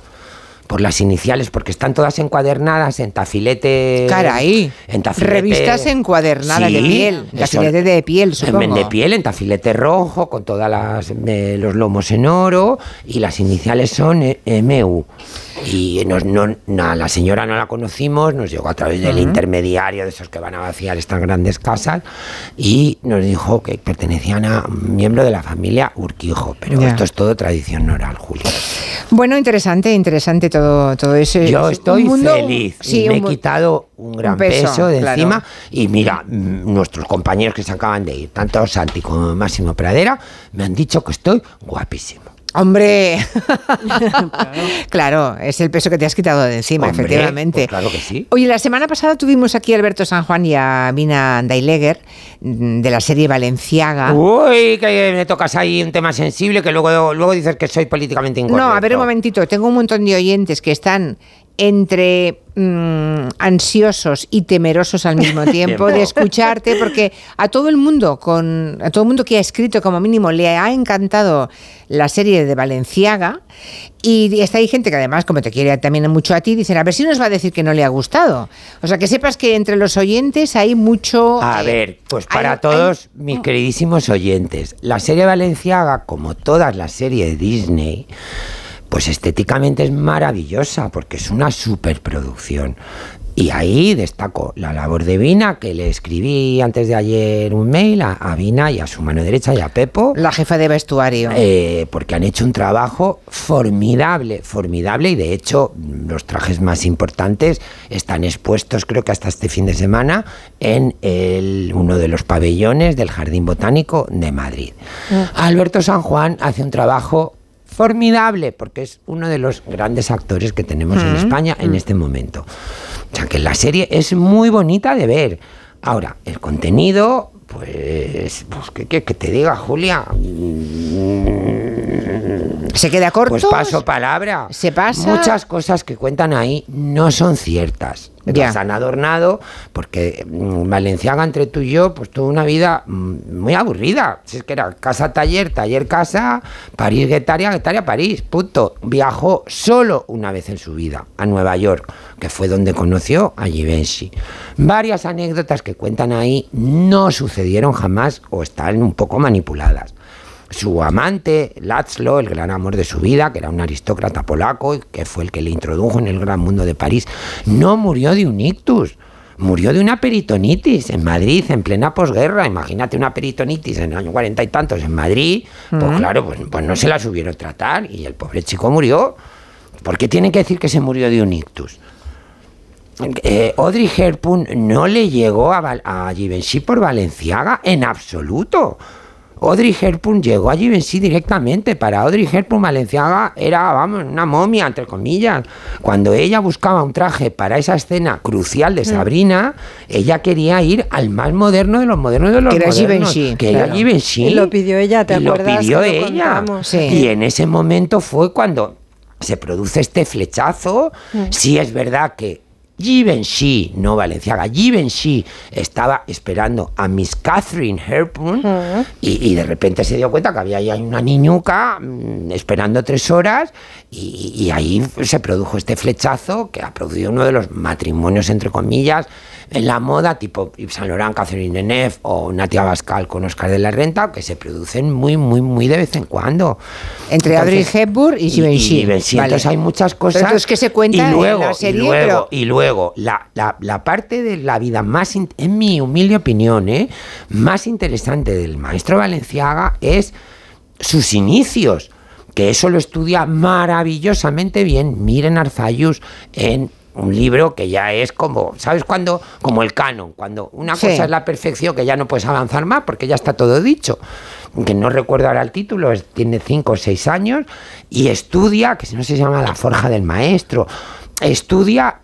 Por las iniciales, porque están todas encuadernadas en tafilete. Caray. En tafilete. Revistas encuadernadas de piel. eso- Tafilete de piel, supongo. De piel, en tafilete rojo, con todas las eh, los lomos en oro y las iniciales son eh, MU. Y nos- no, no, la señora no la conocimos, nos llegó a través del intermediario de esos que van a vaciar estas grandes casas y nos dijo que pertenecían a un miembro de la familia Urquijo. Pero esto es todo tradición oral, Julia. Bueno, interesante, interesante todo, todo eso. Yo Es estoy mundo- feliz Sí, y me he quitado un gran un peso, peso, de claro. encima. Y mira, mm, nuestros compañeros que se acaban de ir, tanto Santi como Máximo Pradera, me han dicho que estoy guapísimo. Hombre, claro, es el peso que te has quitado de encima, Hombre, efectivamente. pues claro que sí. Oye, la semana pasada tuvimos aquí a Alberto San Juan y a Mina Daileger mm, de la serie Valenciaga. Uy, que me tocas ahí un tema sensible que luego, luego dices que soy políticamente incorrecto. No, a ver un momentito, tengo un montón de oyentes que están entre mm, ansiosos y temerosos al mismo tiempo de escucharte porque a todo el mundo con a todo el mundo que ha escrito como mínimo le ha encantado la serie de Valenciaga. Y está ahí gente que además como te quiere también mucho a ti dicen a ver si nos va a decir que no le ha gustado o sea que sepas que entre los oyentes hay mucho A eh, ver, pues para hay- todos mis queridísimos oyentes, la serie Valenciaga, como todas las series de Disney, pues estéticamente es maravillosa porque es una superproducción. Y ahí destaco la labor de Vina, que le escribí antes de ayer un mail a, a Vina y a su mano derecha y a Pepo. La jefa de vestuario. Eh, porque han hecho un trabajo formidable, formidable y de hecho los trajes más importantes están expuestos creo que hasta este fin de semana en el- uno de los pabellones del Jardín Botánico de Madrid. Alberto San Juan hace un trabajo formidable porque es uno de los grandes actores que tenemos en Mm. España en este momento. O sea que la serie es muy bonita de ver. Ahora, el contenido, pues, pues ¿qué quieres que te diga, Julia? ¿Se queda corto? Pues paso palabra. ¿Se pasa? Muchas cosas que cuentan ahí no son ciertas. Ya. Las han adornado porque mm, Valenciaga, entre tú y yo, pues tuvo una vida mm, muy aburrida. Si es que era casa-taller, taller-casa, París-Guetaria, Guetaria-París, punto. Viajó solo una vez en su vida a Nueva York, que fue donde conoció a Givenchy. Varias anécdotas que cuentan ahí no sucedieron jamás o están un poco manipuladas su amante, László, el gran amor de su vida, que era un aristócrata polaco y que fue el que le introdujo en el gran mundo de París, no murió de un ictus. Murió de una peritonitis en Madrid en plena posguerra. Imagínate una peritonitis en el año cuarenta y tantos en Madrid. Pues Mm. claro, pues, pues no se la subieron tratar y el pobre chico murió. ¿Por qué tienen que decir que se murió de un ictus? Eh, Audrey Hepburn no le llegó a, Val- a Givenchy por Valenciaga en absoluto. Audrey Hepburn llegó a Givenchy directamente. Para Audrey Hepburn Valenciaga era, vamos, una momia, entre comillas. Cuando ella buscaba un traje para esa escena crucial de Mm. Sabrina, ella quería ir al más moderno de los modernos de los Que era modernos. Givenchy, Que era. Givenchy. Y lo pidió ella, ¿te Y lo acuerdas? pidió que lo ella. contamos? Sí. Y en ese momento fue cuando se produce este flechazo. Mm. Sí es verdad que Givenchy, no Valenciaga, Givenchy estaba esperando a Miss Catherine Hepburn y, y de repente se dio cuenta que había ahí una niñuca mm, esperando tres horas y, y ahí se produjo este flechazo que ha producido uno de los matrimonios, entre comillas, en la moda, tipo Yves Saint Laurent, Catherine Deneuve o Natia Bascal con Oscar de la Renta, que se producen muy, muy, muy de vez en cuando. Entre Audrey Hepburn y Givenchy. Givenchy. Vale. Entonces hay muchas cosas. Pero ¿qué se cuenta y en luego, la serie? Y luego, Pero- y luego la, la- la parte de la vida más, en mi humilde opinión, ¿eh? más interesante del maestro Valenciaga es sus inicios, que eso lo estudia maravillosamente bien. Miren Arzayus en un libro que ya es como, ¿sabes cuándo? Como el canon, cuando una Sí. cosa es la perfección que ya no puedes avanzar más porque ya está todo dicho. Que no recuerdo ahora el título, es- tiene cinco o seis años y estudia, que si no se llama La Forja del Maestro, estudia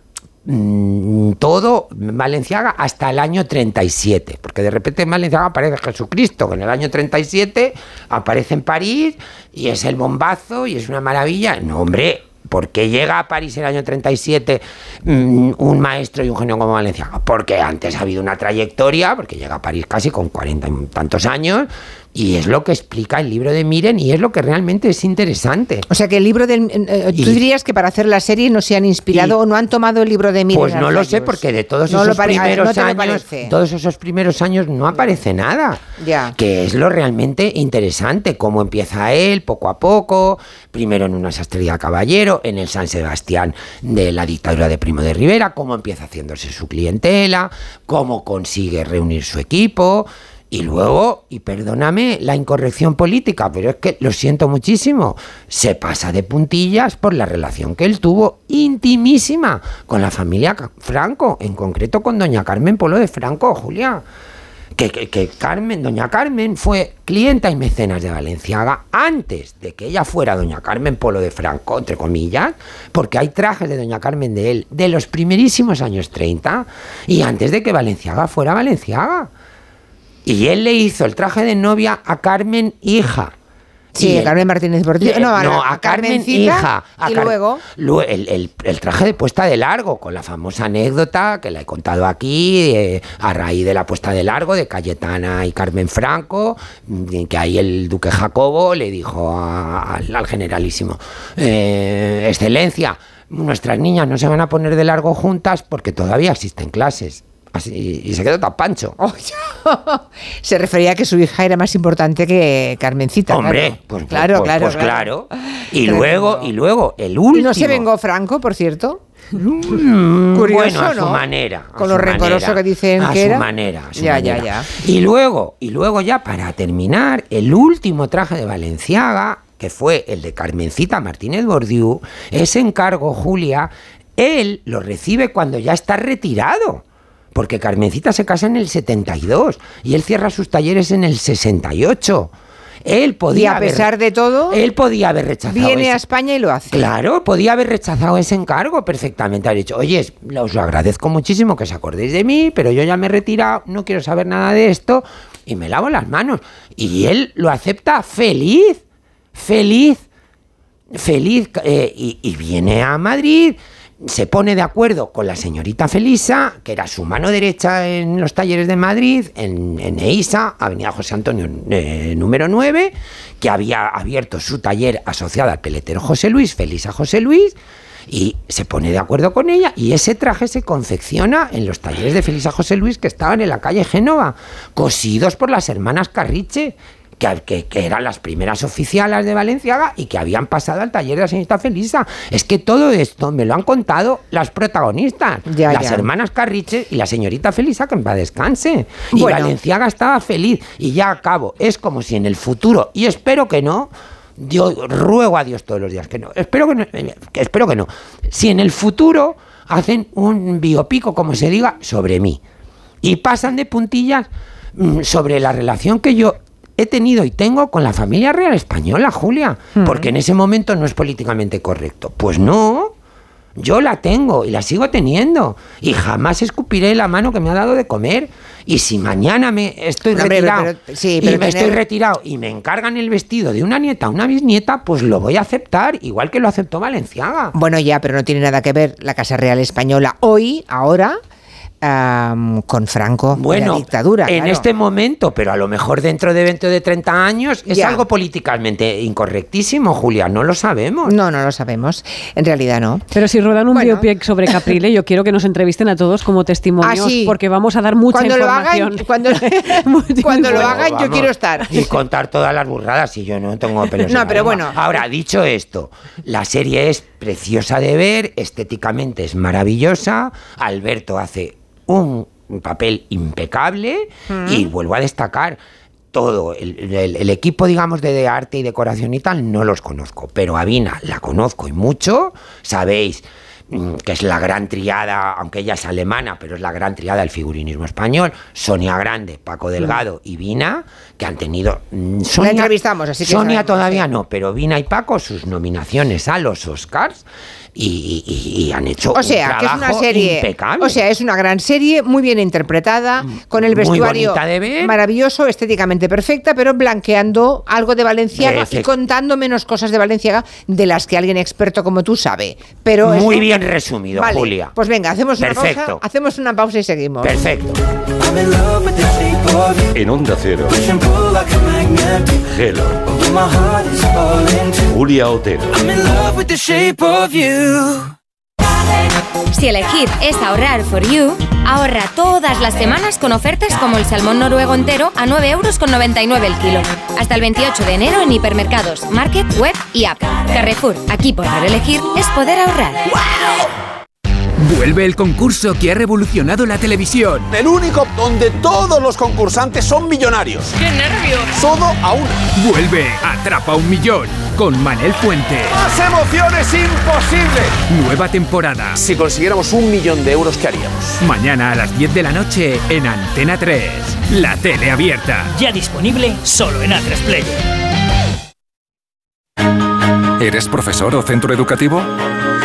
mm, todo Valenciaga hasta el año 37, porque de repente en Valenciaga aparece Jesucristo, que en el año 37 aparece en París y es el bombazo y es una maravilla. No, hombre, ¿por qué llega a París en el año 37 mm, un maestro y un genio como Valenciaga? Porque antes ha habido una trayectoria, porque llega a París casi con cuarenta y tantos años, y es lo que explica el libro de Miren y es lo que realmente es interesante. O sea que el libro del... eh, Y- ¿Tú dirías que para hacer la serie no se han inspirado o no han tomado el libro de Miren Pues no lo sé porque de todos No lo esos ah, primeros no lo años, todos esos primeros años no aparece nada. Ya. Que es lo realmente interesante, cómo empieza él poco a poco, primero en una sastrería caballero, en el San Sebastián de la dictadura de Primo de Rivera, cómo empieza haciéndose su clientela, cómo consigue reunir su equipo. Y luego, y perdóname la incorrección política, pero es que lo siento muchísimo, se pasa de puntillas por la relación que él tuvo intimísima con la familia Franco, en concreto con doña Carmen Polo de Franco, Julia que Carmen, doña Carmen, fue clienta y mecenas de Valenciaga antes de que ella fuera doña Carmen Polo de Franco, entre comillas, porque hay trajes de doña Carmen de él de los primerísimos años 30 y antes de que Valenciaga fuera Valenciaga. Y él le hizo el traje de novia a Carmen hija. Sí, a Carmen Martínez Portillo. Eh, No, a, la- a, a Carmen hija. a y Car- luego... Lue- el, el- el traje de puesta de largo, con la famosa anécdota que la he contado aquí, eh, a raíz de la puesta de largo de Cayetana y Carmen Franco, que ahí el duque Jacobo le dijo a- al, al generalísimo, eh, Excelencia, nuestras niñas no se van a poner de largo juntas porque todavía existen clases. Así, y se quedó tan pancho. Se refería a que su hija era más importante que Carmencita. Hombre, claro. pues, claro, pues- claro, pues claro. claro. Y luego, y luego, el último. ¿Y no se vengó Franco, por cierto? Mm, Curioso, bueno, a su ¿no? manera. a Con su lo rencoroso que dicen a que su era. manera, a su Ya, manera. ya, ya. Y luego, y luego ya para terminar, el último traje de Valenciaga, que fue el de Carmencita Martínez Bordiú, ese encargo, Julia, él lo recibe cuando ya está retirado. Porque Carmencita se casa en el 72 y él cierra sus talleres en el 68. Él podía Y a haber- pesar de todo, él podía haber rechazado viene ese- a España y lo hace. Claro, podía haber rechazado ese encargo perfectamente. Haber dicho, oye, os lo agradezco muchísimo que os acordéis de mí, pero yo ya me he retirado, no quiero saber nada de esto y me lavo las manos. Y él lo acepta feliz, feliz, feliz. eh, y, y viene a Madrid, se pone de acuerdo con la señorita Felisa, que era su mano derecha en los talleres de Madrid, en, en EISA, Avenida José Antonio eh, número 9, que había abierto su taller asociado al peletero José Luis, Felisa José Luis, y se pone de acuerdo con ella y ese traje se confecciona en los talleres de Felisa José Luis que estaban en la calle Génova, cosidos por las hermanas Carriche, que, que- que eran las primeras oficialas de Valenciaga y que habían pasado al taller de la señorita Felisa. Es que todo esto me lo han contado las protagonistas, Ya, las ya. hermanas Carriche y la señorita Felisa, que en paz descanse. Y Bueno. Valenciaga estaba feliz. Y ya acabo, es como si en el futuro, y espero que no, yo ruego a Dios todos los días que no, espero que no, que espero que no. Si en el futuro hacen un biopico, como se diga, sobre mí y pasan de puntillas mm, sobre la relación que yo he tenido y tengo con la familia real española, Julia, porque en ese momento no es políticamente correcto. Pues no, yo la tengo y la sigo teniendo y jamás escupiré la mano que me ha dado de comer. Y si mañana me estoy No, retirado pero- sí, y me tener- estoy retirado y me encargan el vestido de una nieta una bisnieta, pues lo voy a aceptar, igual que lo aceptó Valenciaga. Bueno, ya, pero no tiene nada que ver la Casa Real Española hoy, ahora, con Franco Bueno, la dictadura. en claro. este momento, pero a lo mejor dentro de 20 o de 30 años es Ya. algo políticamente incorrectísimo, Julia, no lo sabemos. No, no lo sabemos. En realidad no. Pero si rodan un Bueno. biopic sobre Caprile, yo quiero que nos entrevisten a todos como testimonios, Ah, sí. porque vamos a dar mucha Cuando lo información. hagan, cuando, cuando lo hagan, yo quiero estar. Y contar todas las burradas y yo no tengo pelos. en No, pero bueno. Ahora, dicho esto, la serie es preciosa de ver, estéticamente es maravillosa. Alberto hace un papel impecable y vuelvo a destacar. Todo, el, el- el equipo, digamos, de, arte y decoración y tal, no los conozco, pero a Vina la conozco y mucho, sabéis mm, que es la gran triada, aunque ella es alemana, pero es la gran triada del figurinismo español, Sonia Grande, Paco Delgado y Vina, que han tenido... mm, Sonia, entrevistamos, así que Sonia sabemos, todavía sí. no, pero Vina y Paco sus nominaciones a los Oscars y, y- y han hecho O sea, un que es una serie. impecable. O sea, es una gran serie, muy bien interpretada, con el vestuario bonita de ver. maravilloso, estéticamente perfecta, pero blanqueando algo de Valenciaga y contando menos cosas de Valenciaga de las que alguien experto como tú sabe. Pero Muy bien resumido, Vale, Julia. Pues venga, hacemos una Perfecto. pausa, hacemos una pausa y seguimos. Perfecto. En Onda Cero. Hello. Julia Otero. Si elegir es ahorrar for you, ahorra todas las semanas con ofertas como el salmón noruego entero a 9,99 euros el kilo. Hasta el 28 de enero en hipermercados, market, web y app. Carrefour, aquí poder elegir es poder ahorrar. Vuelve el concurso que ha revolucionado la televisión. El único donde todos los concursantes son millonarios. ¡Qué nervios! Todo a una. Vuelve Atrapa un Millón. con Manel Fuente. ¡Más emociones imposible! Nueva temporada. Si consiguiéramos un millón de euros, ¿qué haríamos? Mañana a las 10 de la noche en Antena 3. La tele abierta. Ya disponible solo en A3 Player. ¿Eres profesor o centro educativo?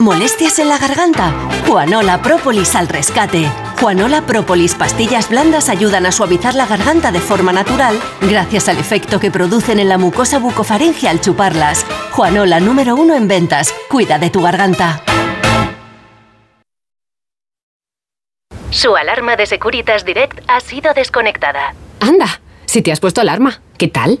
¿Molestias en la garganta? Juanola Própolis al rescate. Juanola Própolis pastillas blandas ayudan a suavizar la garganta de forma natural gracias al efecto que producen en la mucosa bucofaringe al chuparlas. Juanola número uno en ventas. Cuida de tu garganta. Su alarma de Securitas Direct ha sido desconectada. Anda, si te has puesto alarma, ¿qué tal?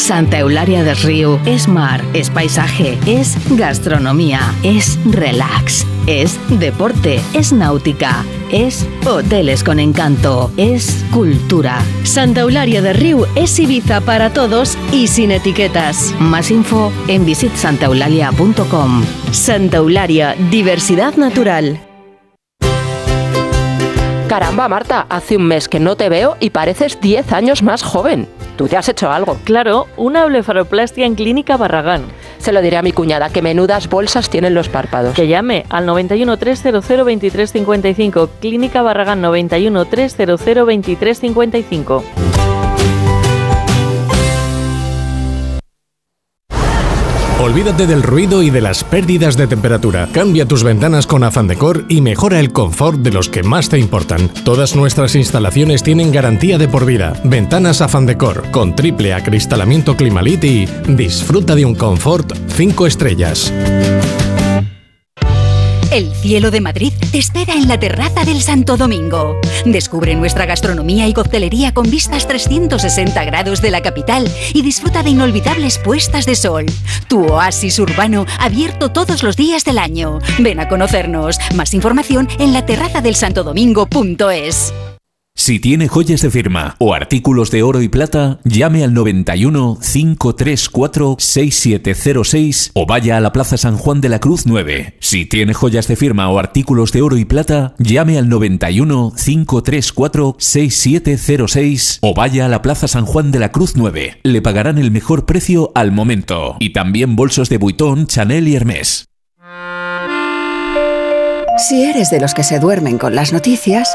Santa Eularia del Río es mar, es paisaje, es gastronomía, es relax, es deporte, es náutica, es hoteles con encanto, es cultura. Santa Eularia del Río es Ibiza para todos y sin etiquetas. Más info en visitsantaeulalia.com. Santa Eulalia, diversidad natural. Caramba, Marta, hace un mes que no te veo y pareces 10 años más joven. Tú te has hecho algo. Claro, una blefaroplastia en Clínica Barragán. Se lo diré a mi cuñada, que menudas bolsas tienen los párpados. Que llame al 91 300 2355. Clínica Barragán 91 300 2355. Olvídate del ruido y de las pérdidas de temperatura. Cambia tus ventanas con Afan Decor y mejora el confort de los que más te importan. Todas nuestras instalaciones tienen garantía de por vida. Ventanas Afan Decor con triple acristalamiento Climalit y disfruta de un confort 5 estrellas. El cielo de Madrid te espera en la terraza del Santo Domingo. Descubre nuestra gastronomía y coctelería con vistas 360 grados de la capital y disfruta de inolvidables puestas de sol. Tu oasis urbano abierto todos los días del año. Ven a conocernos. Más información en la terraza del santodomingo.es. Si tiene joyas de firma o artículos de oro y plata, llame al 91 534 6706 o vaya a la Plaza San Juan de la Cruz 9. Si tiene joyas de firma o artículos de oro y plata, llame al 91 534 6706 o vaya a la Plaza San Juan de la Cruz 9. Le pagarán el mejor precio al momento. Y también bolsos de Vuitton, Chanel y Hermès. Si eres de los que se duermen con las noticias,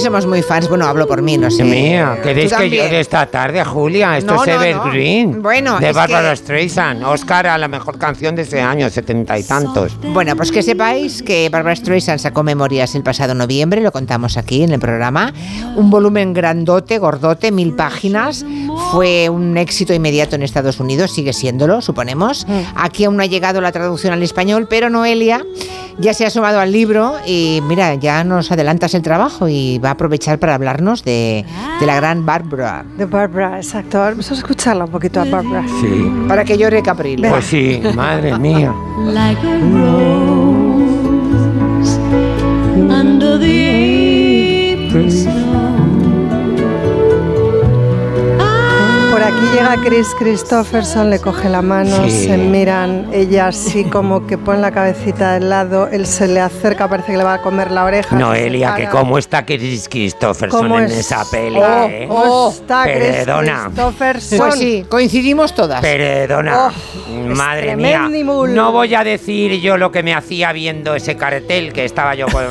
Somos muy fans. Bueno, hablo por mí, no sé. Mía, ¿queréis que yo de esta tarde, Julia? Esto No, es no, no. Evergreen. Bueno, de es Barbara que- Streisand. Oscar a la mejor canción de ese año, setenta y tantos. Bueno, pues que sepáis que Barbara Streisand sacó Memorias el pasado noviembre, lo contamos aquí en el programa. Un volumen grandote, gordote, mil páginas. Fue un éxito inmediato en Estados Unidos, sigue siéndolo, suponemos. Aquí aún no ha llegado la traducción al español, pero Noelia ya se ha sumado al libro y mira, ya nos adelantas el trabajo y va a aprovechar para hablarnos de, de la gran Barbara. De Barbara, exacto. Vamos a escucharla un poquito a Barbara. Sí. Para que llore Caprile. Pues sí, madre mía. like a rose under the llega Chris Christopherson, le coge la mano, Sí. se miran, ella así como que pone la cabecita del lado, él se le acerca, parece que le va a comer la oreja. Noelia, que cómo está Chris Christopherson ¿Cómo en es? esa peli, Oh, ¿eh? oh, está Chris Perdona. Christopherson. Pues sí, coincidimos todas. Perdona, Oh, madre mía. No voy a decir yo lo que me hacía viendo ese cartel que estaba yo con,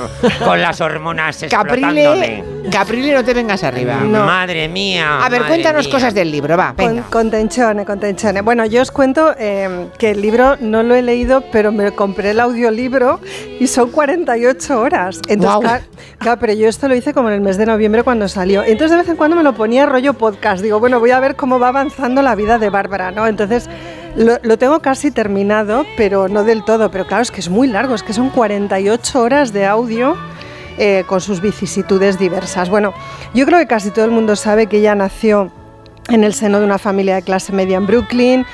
con las hormonas explotándome. Caprile, Caprile, no te vengas arriba. Madre mía. A ver, cuéntanos mía. cosas del libro, va, venga. con tensione, con tensione. Bueno, yo os cuento eh, que el libro no lo he leído, pero me compré el audiolibro y son 48 horas. Entonces, claro, claro, pero yo esto lo hice como en el mes de noviembre cuando salió. Entonces, de vez en cuando me lo ponía rollo podcast. Digo, bueno, voy a ver cómo va avanzando la vida de Bárbara, ¿no? Entonces, lo, lo tengo casi terminado, pero no del todo. Pero claro, es que es muy largo, es que son 48 horas de audio. eh, con sus vicisitudes diversas. Bueno, yo creo que casi todo el mundo sabe que ella nació en el seno de una familia de clase media en Brooklyn.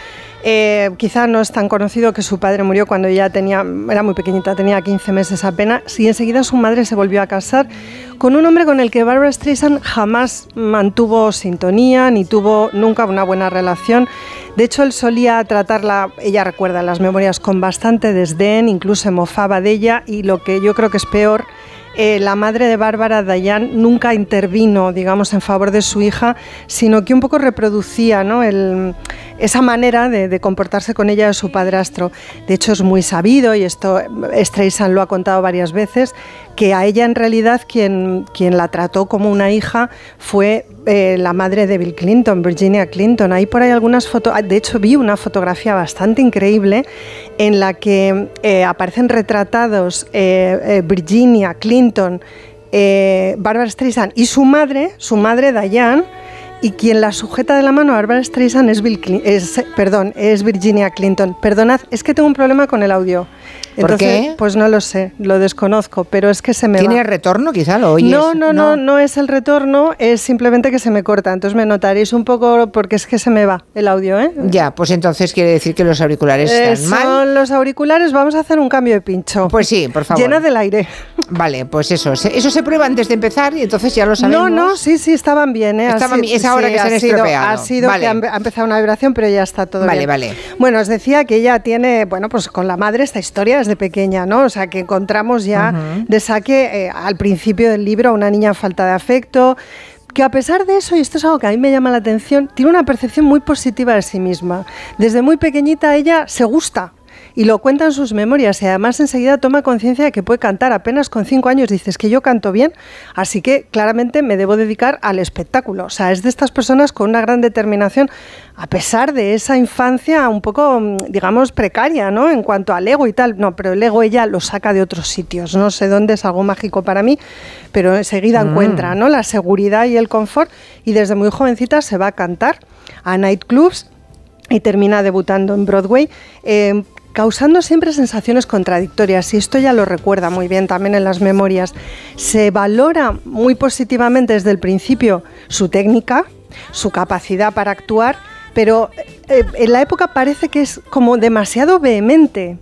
Eh, quizá no es tan conocido que su padre murió cuando ella tenía, era muy pequeñita, tenía 15 meses apenas, y enseguida su madre se volvió a casar con un hombre con el que Barbara Streisand jamás mantuvo sintonía ni tuvo nunca una buena relación. De hecho, él solía tratarla, ella recuerda las memorias, con bastante desdén, incluso se mofaba de ella, y lo que yo creo que es peor, eh, la madre de Bárbara, Dayan, nunca intervino, digamos, en favor de su hija, sino que un poco reproducía ¿no? El- esa manera de, comportarse con ella de su padrastro. De hecho, es muy sabido, y esto Streisand lo ha contado varias veces, que a ella en realidad quien, quien la trató como una hija fue eh, la madre de Bill Clinton, Virginia Clinton. Ahí por ahí algunas fotos, de hecho vi una fotografía bastante increíble en la que eh, aparecen retratados eh, Virginia Clinton, Barbara Streisand y su madre, su madre Diane, y quien la sujeta de la mano a Barbara Streisand es, Bill Clin- es, perdón, es Virginia Clinton. Perdonad, es que tengo un problema con el audio. ¿Por Entonces, qué? Pues no lo sé, lo desconozco, pero es que se me ¿Tiene va. retorno? Quizá lo oyes. No, no, no, no es el retorno, es simplemente que se me corta. Entonces me notaréis un poco porque es que se me va el audio, ¿eh? Ya, pues entonces quiere decir que los auriculares Eh, están mal. son los auriculares, vamos a hacer un cambio de pincho. Pues sí, por favor. Llena del aire. Vale, pues eso. Eso se prueba antes de empezar y entonces ya lo sabemos. No, no, sí, sí, estaban bien. ¿eh? Estaban sido- bien, es ahora que se han sido- estropeado. Ha sido Vale. que han- ha empezado una vibración, pero ya está todo Vale, bien. vale. Bueno, os decía que ella tiene, bueno, pues con la madre esta historia desde pequeña, ¿no? O sea, que encontramos ya Ujú. de saque eh, al principio del libro a una niña en falta de afecto, que a pesar de eso, y esto es algo que a mí me llama la atención, tiene una percepción muy positiva de sí misma. Desde muy pequeñita ella se gusta. Y lo cuenta en sus memorias y además enseguida toma conciencia de que puede cantar. Apenas con cinco años dices que yo canto bien, así que claramente me debo dedicar al espectáculo. O sea, es de estas personas con una gran determinación, a pesar de esa infancia un poco, mm, digamos, precaria, ¿no? En cuanto al ego y tal. No, pero el ego ella lo saca de otros sitios. No sé dónde es algo mágico para mí, pero enseguida Mm. encuentra, ¿no? La seguridad y el confort y desde muy jovencita se va a cantar a nightclubs y termina debutando en Broadway. eh, causando siempre sensaciones contradictorias y esto ya lo recuerda muy bien también en las memorias. Se valora muy positivamente desde el principio su técnica, su capacidad para actuar, pero eh, en la época parece que es como demasiado vehemente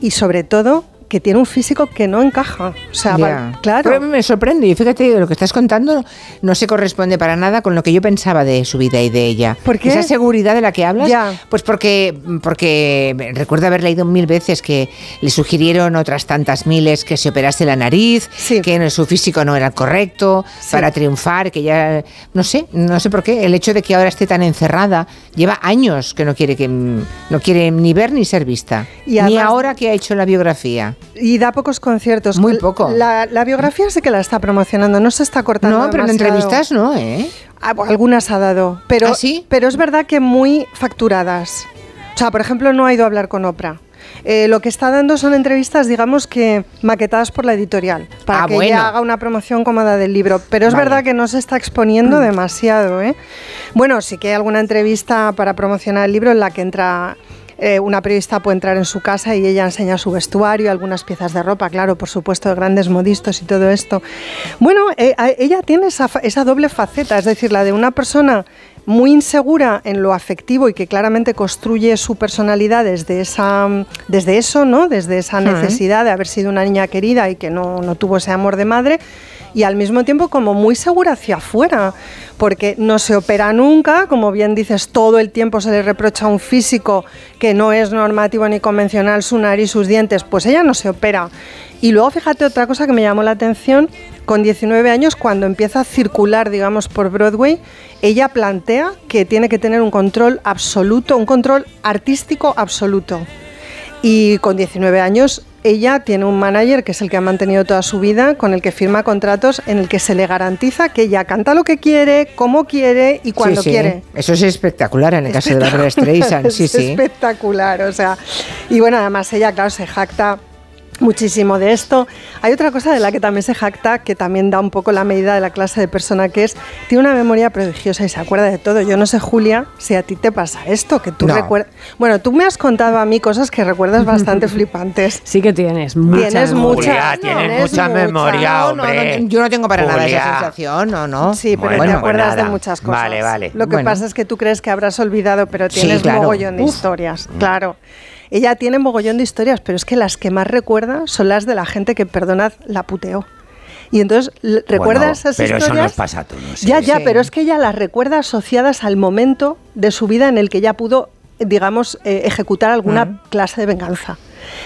y sobre todo que tiene un físico que no encaja. O sea, va- claro. Pero me sorprende y fíjate, lo que estás contando no se corresponde para nada con lo que yo pensaba de su vida y de ella. ¿Por qué? Esa seguridad de la que hablas, pues porque, porque recuerdo haber leído mil veces que le sugirieron otras tantas miles que se operase la nariz, que su físico no era el correcto para triunfar, que ya, no sé, no sé por qué, el hecho de que ahora esté tan encerrada, lleva años que no quiere que no quiere ni ver ni ser vista. Y ni ahora que ha hecho la biografía. Y da pocos conciertos. Muy poco. La, la biografía sí que la está promocionando, no se está cortando. No, pero en entrevistas no, ¿eh? Ah, Algunas ha dado, pero, ¿Ah, sí? pero es verdad que muy facturadas. O sea, por ejemplo, no ha ido a hablar con Oprah. Eh, lo que está dando son entrevistas, digamos que maquetadas por la editorial, para Ah, que bueno. ella haga una promoción cómoda del libro. Pero es Vale. Mm. verdad que no se está exponiendo demasiado. ¿eh? Bueno, sí que hay alguna entrevista para promocionar el libro en la que entra eh, una periodista puede entrar en su casa y ella enseña su vestuario, algunas piezas de ropa, claro, por supuesto, de grandes modistos y todo esto. Bueno, eh, ella tiene esa, doble faceta, es decir, la de una persona muy insegura en lo afectivo y que claramente construye su personalidad desde, esa, desde eso, ¿no? Desde esa Hmm. necesidad de haber sido una niña querida y que no, no tuvo ese amor de madre y al mismo tiempo como muy segura hacia afuera, porque no se opera nunca, como bien dices, todo el tiempo se le reprocha a un físico que no es normativo ni convencional, su nariz, sus dientes, pues ella no se opera. Y luego fíjate otra cosa que me llamó la atención, con 19 años, cuando empieza a circular, digamos, por Broadway, ella plantea que tiene que tener un control absoluto, un control artístico absoluto. Y con 19 años ella tiene un manager que es el que ha mantenido toda su vida, con el que firma contratos en el que se le garantiza que ella canta lo que quiere, como quiere y cuando Sí, sí. quiere. Eso es espectacular en el caso de Barbara Streisand, sí, es sí. espectacular, o sea. Y bueno, además ella, claro, se jacta muchísimo de esto. Hay otra cosa de la que también se jacta, que también da un poco la medida de la clase de persona que es, tiene una memoria prodigiosa y se acuerda de todo. Yo no sé, Julia, si a ti te pasa esto, que tú No. recuerdas... Bueno, tú me has contado a mí cosas que recuerdas bastante flipantes. Sí que tienes mucha Tienes memoria. mucha, Julia, tienes mucha memoria, No, no, hombre. no, yo no tengo para nada esa Julia. sensación, no, no. Sí, pero Bueno, te pues acuerdas de muchas cosas. Vale, vale. Lo que Bueno. pasa es que tú crees que habrás olvidado, pero Sí, tienes claro. mogollón de Uf. historias. Claro. Ella tiene mogollón de historias, pero es que las que más recuerda son las de la gente que, perdonad, la puteó. Y entonces l- recuerda Bueno, esas pero eso historias. nos pasa a todos. Ya, ya, Sí. pero es que ella las recuerda asociadas al momento de su vida en el que ya pudo, digamos, eh, ejecutar alguna clase de venganza.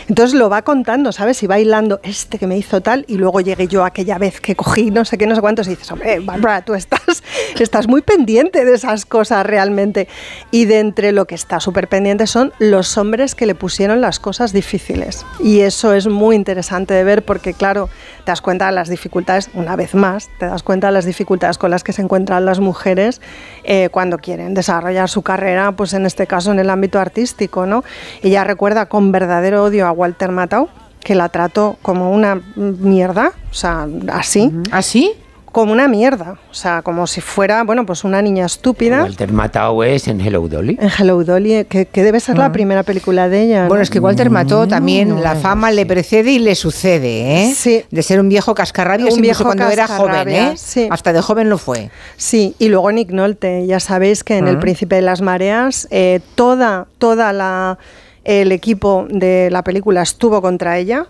Entonces lo va contando, ¿sabes? Y va hilando este que me hizo tal y luego llegué yo aquella vez que cogí no sé qué, no sé cuántos y dices, hombre, Bárbara, tú estás, estás muy pendiente de esas cosas realmente. Y de entre lo que está súper pendiente son los hombres que le pusieron las cosas difíciles. Y eso es muy interesante de ver porque, claro, te das cuenta de las dificultades, una vez más, te das cuenta de las dificultades con las que se encuentran las mujeres eh, cuando quieren desarrollar su carrera, pues en este caso en el ámbito artístico, ¿no? Ella recuerda con verdadero odio a Walter Matthau, que la trató como una mierda, o sea, así. ¿Así? Como una mierda, o sea, como si fuera, bueno, pues una niña estúpida. Walter Matthau es en Hello Dolly. En Hello Dolly, que, que debe ser la primera película de ella. ¿no? Bueno, es que Walter mató también, la fama le precede y le sucede, ¿eh? Sí. De ser un viejo cascarrabias Un incluso viejo cuando era joven, ¿eh? sí. Hasta de joven lo fue. Sí, y luego Nick Nolte, ya sabéis que en El Ah. Príncipe de las Mareas eh, toda, toda la el equipo de la película estuvo contra ella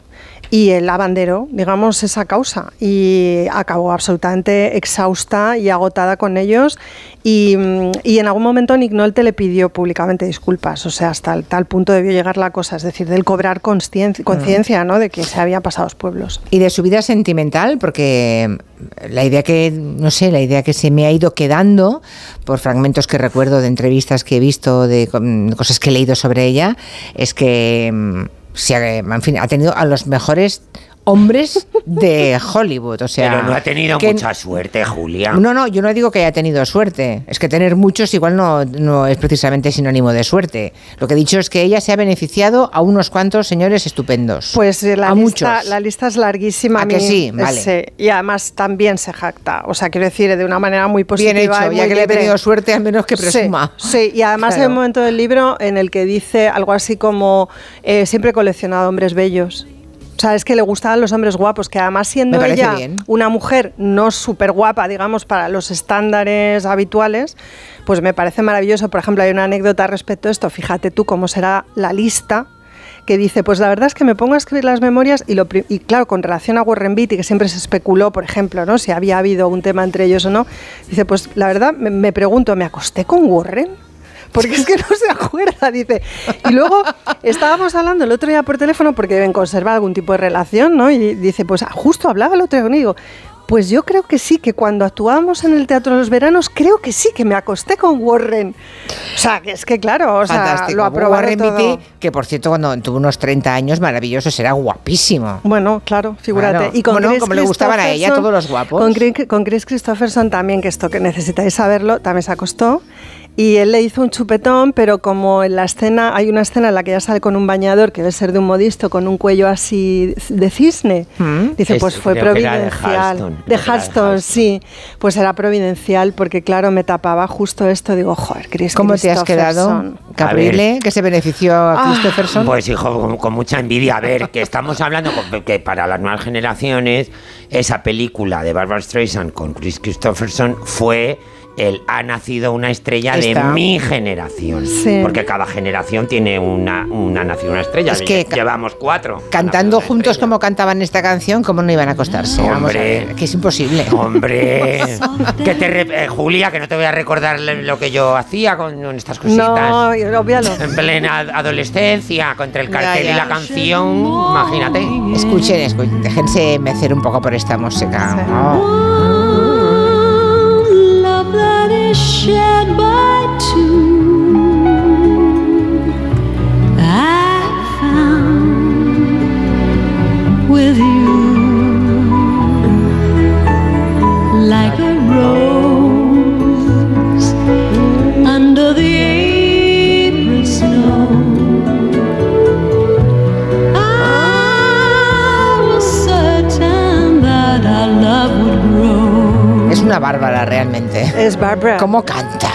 y él abanderó, digamos, esa causa y acabó absolutamente exhausta y agotada con ellos y, mm, y en algún momento Nick Nolte le pidió públicamente disculpas, o sea, hasta el tal punto debió llegar la cosa, es decir, del cobrar conscien- conciencia, ¿no?, de que se había pasado los pueblos. Y de su vida sentimental, porque la idea que, no sé, la idea que se me ha ido quedando por fragmentos que recuerdo de entrevistas que he visto, de mm, cosas que he leído sobre ella, es que mm, se ha, en fin, ha tenido a los mejores hombres de Hollywood, o sea, Pero no ha tenido que- mucha suerte, Julia. No, no, yo no digo que haya tenido suerte. Es que tener muchos igual no, no es precisamente sinónimo de suerte. Lo que he dicho es que ella se ha beneficiado a unos cuantos señores estupendos. Pues eh, la, a lista, muchos. la lista es larguísima. ¿A que sí? Vale. ese, y además también se jacta. O sea, quiero decir, de una manera muy positiva. Bien hecho, y ya que le he tenido suerte, al menos que Sí, presuma. Sí, y además hay un momento del libro en el que dice algo así como: eh, siempre he coleccionado hombres bellos. O sea, es que le gustaban los hombres guapos, que además siendo ella bien. una mujer no súper guapa, digamos, para los estándares habituales, pues me parece maravilloso. Por ejemplo, hay una anécdota respecto a esto. Fíjate tú cómo será la lista que dice, pues la verdad es que me pongo a escribir las memorias y, lo y claro, con relación a Warren Beatty, que siempre se especuló, por ejemplo, ¿no? si había habido un tema entre ellos o no, dice, pues la verdad me, me pregunto, ¿me acosté con Warren? Porque es que no se acuerda, dice. Y luego estábamos hablando el otro día por teléfono porque deben conservar algún tipo de relación, ¿no? Y dice, pues justo hablaba el otro día conmigo. Pues yo creo que sí, que cuando actuábamos en el Teatro de los Veranos, creo que sí, que me acosté con Warren. O sea, que es que claro, o sea, lo aprobaron Warren todo. Beatty, que por cierto, cuando tuvo unos 30 años, maravilloso, será guapísimo. Bueno, claro, figúrate. Y con Bueno, Chris como le gustaban a ella, todos los guapos. Con, Chris- con Chris Christopherson también, que esto que necesitáis saberlo, también se acostó. Y él le hizo un chupetón, pero como en la escena, hay una escena en la que ella sale con un bañador que debe ser de un modisto con un cuello así de cisne. Dice, Es- pues fue era de providencial. Halston, De Halston, sí. Pues era providencial porque, claro, me tapaba justo esto. Digo, joder, Chris ¿Cómo te has quedado. Caprile, que se benefició a Ah. Christopherson? Pues hijo, con, con mucha envidia. A ver, que estamos hablando con- que para las nuevas generaciones, esa película de Barbara Streisand con Chris Christopherson fue el Ha nacido una estrella Está. de mi generación. Sí. Porque cada generación tiene una, una nacido una estrella. Es que Llevamos cuatro. Cantando juntos como cantaban esta canción, ¿cómo no iban a acostarse? Vamos a Hombre. ver, que es imposible. Hombre, que te re- eh, Julia, que no te voy a recordar lo que yo hacía con, con estas cositas. No, obvialo. En plena adolescencia, contra el cartel ya. y la canción, imagínate. Escuchen, escuchen, déjense mecer un poco por esta música. Oh. With you like a rose una bárbara realmente. Es Barbara. ¿Cómo canta?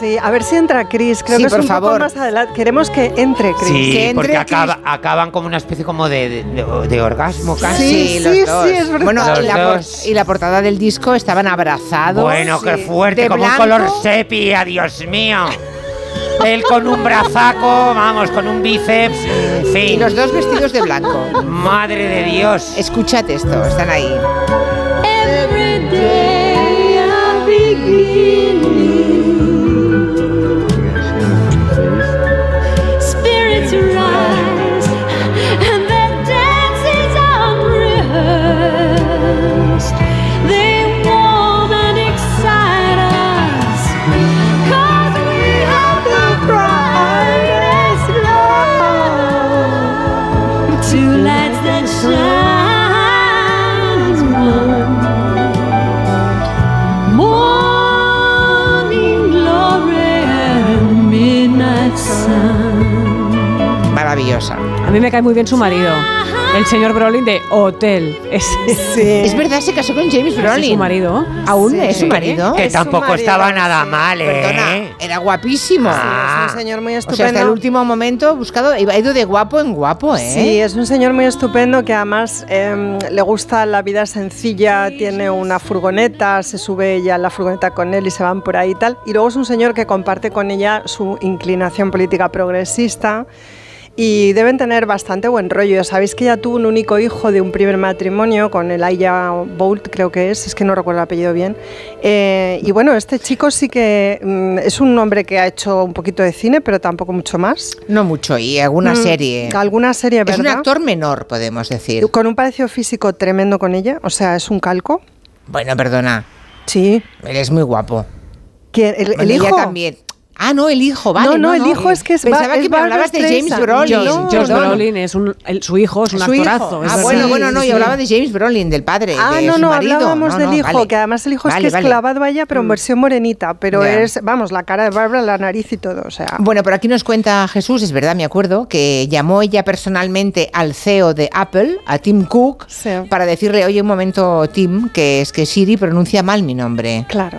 Sí, a ver si entra Chris. Creo Sí, que es por un favor. poco más adelante. Queremos que entre Chris. Sí, porque acaba- acaban como una especie como de, de- de- orgasmo casi. Sí, los dos. Bueno, Los y la, por- y la portada del disco estaban abrazados. Bueno, qué Sí. fuerte, De como blanco. un color sepia, Dios mío. Él con un brazaco, vamos, con un bíceps, en fin. Y los dos vestidos de blanco. Madre de Dios. Escúchate esto, están ahí. Every day I A mí me cae muy bien su marido, el señor Brolin de Hotel. Es, Es verdad, se casó con James Brolin. es su marido. ¿Aún Sí. es su marido? Que tampoco estaba nada mal, ¿eh? Perdona, era guapísimo. Ah. Es un señor muy O sea, estupendo. hasta el último momento buscado, ha ido de guapo en guapo, ¿eh? Sí, es un señor muy estupendo que además em, le gusta la vida sencilla, tiene una furgoneta, se sube ella a la furgoneta con él y se van por ahí y tal. Y luego es un señor que comparte con ella su inclinación política progresista y deben tener bastante buen rollo. Sabéis que ella tuvo un único hijo de un primer matrimonio con el Aya Bolt, creo que es, es que no recuerdo el apellido bien. Eh, y bueno, este chico sí que mm, es un hombre que ha hecho un poquito de cine, pero tampoco mucho más. No mucho, y alguna Mm, serie. Alguna serie, Es ¿verdad? un actor menor, podemos decir. Con un parecido físico tremendo con ella, o sea, es un calco. Bueno, perdona. Sí. Él es muy guapo. ¿Quién? ¿El, el Bueno, ella hijo? también. Ah, no, el hijo, vale. No, no, el hijo es que es Pensaba Ba- que me hablabas de James. Brolin. No, Perdona. Brolin es un, el- su hijo es un Su actorazo. Ah, bueno, Sí, bueno, no, sí, yo hablaba de James Brolin, del padre. Ah, de no, su no, marido. hablábamos No, del no, hijo, vale. que además el hijo Vale, es que es vale. Mm. clavado a ella, pero en versión morenita, pero es, vamos, la cara de Barbara, la nariz y todo, o sea. Bueno, por aquí nos cuenta Jesús, es verdad, me acuerdo, que llamó ella personalmente al CEO de Apple, a Tim Cook, para decirle, oye, un momento, Tim, que es que Siri pronuncia mal mi nombre. Claro.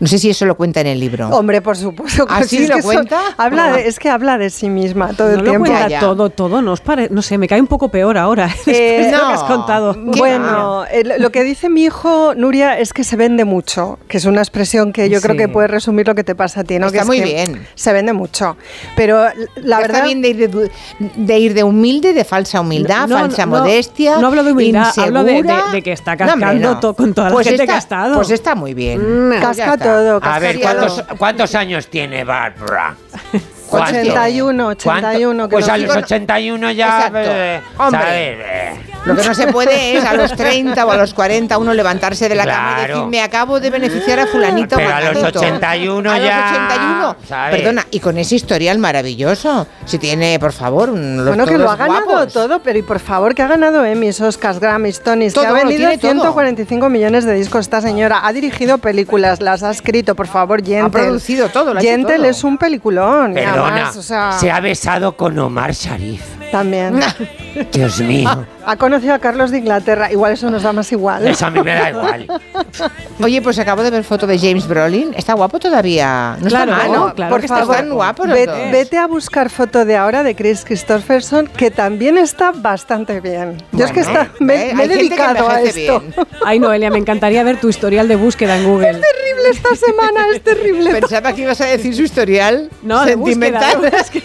No sé si eso lo cuenta en el libro. Hombre, por supuesto. ¿Ah, que sí? es ¿Lo que cuenta? habla Ah. de- es que habla de sí misma todo No el lo tiempo. cuenta todo, todo, ¿no os pare- No sé, me cae un poco peor ahora. Eh, de lo no. que has contado. Bueno, el- lo que dice mi hijo Nuria es que se vende mucho, que es una expresión que yo creo que puede resumir lo que te pasa a ti, ¿no? Está que es muy que bien. Se vende mucho. Pero la Está verdad. bien de ir de, de ir de humilde, de falsa humildad, No, no, falsa no, modestia. no hablo de humildad, hablo de- insegura. de- de que está No, hombre, cascando no. to- con toda la Pues gente está- que ha estado. Pues está muy bien. Mm. Pues ya Casca está. Todo, A ver. ¿cuántos, ¿cuántos años tiene Barbara? 81, ¿Cuánto? 81. que Pues lo a los digo- 81 ya... Eh, Hombre. ¿sabes? Eh, Lo que no se puede es a los 30 o a los 40 uno levantarse de la cama y Claro. decir, me acabo de beneficiar a fulanito. o Pero a los manganito". 81 a ya, los 81. ¿sabes? Perdona, y con ese historial maravilloso. Si tiene, por favor, un, los Bueno, que lo ha ganado guapos. todo, pero y por favor, que ha ganado Emmys, Oscars, Grammys, Tonys, que ha vendido tiene todo. 145 millones de discos esta señora. Ha dirigido películas, las ha escrito, por favor, Gentle. Ha producido todo, lo Gentle todo. es un peliculón. y Perdona, además, o sea, se ha besado con Omar Sharif. también. Dios mío. Ha conocido a Carlos de Inglaterra. Igual eso nos da más igual. Eso a mí me da igual. Oye, pues acabo de ver foto de James Brolin. Está guapo todavía. No Claro, está mal, ¿no? claro por que está favor, Están guapos los ve- dos. vete a buscar foto de ahora de Chris Christopherson, que también está bastante bien. Yo es que está, me, ¿eh? me he dedicado a esto. bien. Ay, Noelia, me encantaría ver tu historial de búsqueda en Google. terrible esta semana, es terrible. Pensaba que ibas a decir su historial No, de búsqueda, sentimental. de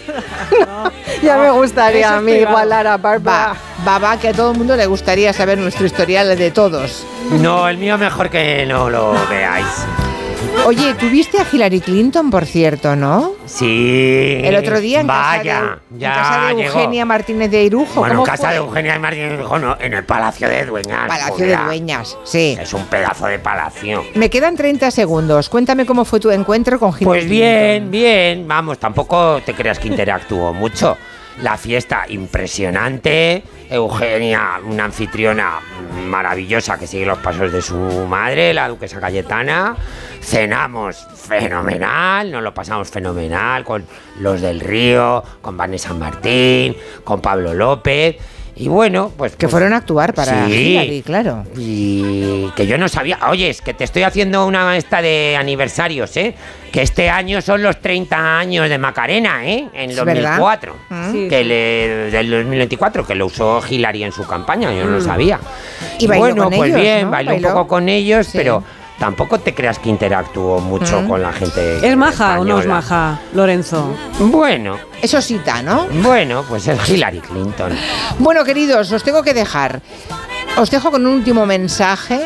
Ya me gustaría a es mí privado. igualar a Barbara. Va, va, que a todo el mundo le gustaría saber nuestro historial de todos. No, el mío mejor que no lo veáis. Oye, ¿tuviste a Hillary Clinton, por cierto, no? Sí. El otro día en Vaya, casa de, ya en casa de llegó. Eugenia Martínez de Irujo. Bueno, en ¿cómo casa fue? de Eugenia Martínez dijo, no, en el Palacio de Dueñas. Palacio de. Dueñas, sí. Es un pedazo de palacio. Me quedan 30 segundos. Cuéntame cómo fue tu encuentro con Hillary Pues Clinton. bien, bien. Vamos, tampoco te creas que interactuó mucho. La fiesta impresionante. Eugenia, una anfitriona maravillosa que sigue los pasos de su madre, la duquesa Cayetana. Cenamos fenomenal, nos lo pasamos fenomenal con los del Río, con Vanessa Martín, con Pablo López. Y bueno, pues. Que pues, fueron a actuar para sí. Hillary, claro. Y que yo no sabía. Oye, es que te estoy haciendo una esta de aniversarios, ¿eh? Que este año son los 30 años de Macarena, ¿eh? En Es 2004. verdad. Sí, que le, del 2024, que lo usó Hillary en su campaña, yo no lo Mm. sabía. Y bailó bueno, con pues ellos, bien, ¿no? bailó, Bailó. un poco con ellos, Sí. pero tampoco te creas que interactuó mucho Mm. con la gente. ¿Es maja o no es maja, Lorenzo? Bueno, Eso cita, ¿no? bueno, pues es Hillary Clinton. Bueno, queridos, os tengo que dejar. Os dejo con un último mensaje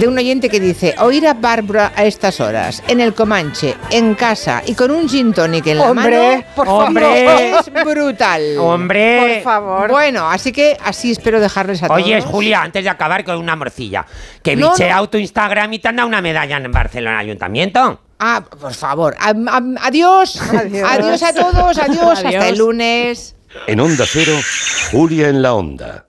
de un oyente que dice, oír a Bárbara a estas horas, en el Comanche, en casa y con un gin tonic en la Hombre, mano, por Hombre. es brutal. Hombre. Por favor. Bueno, así que así espero dejarles a Oye, todos. Julia, antes de acabar con una morcilla, que No, bicheado no. tu Instagram y te han dado una medalla en Barcelona Ayuntamiento. Ah, por favor. Am- am- adiós. Adiós. Adiós a todos. Adiós. Hasta Adiós. el lunes. En Onda Cero, Julia en la Onda.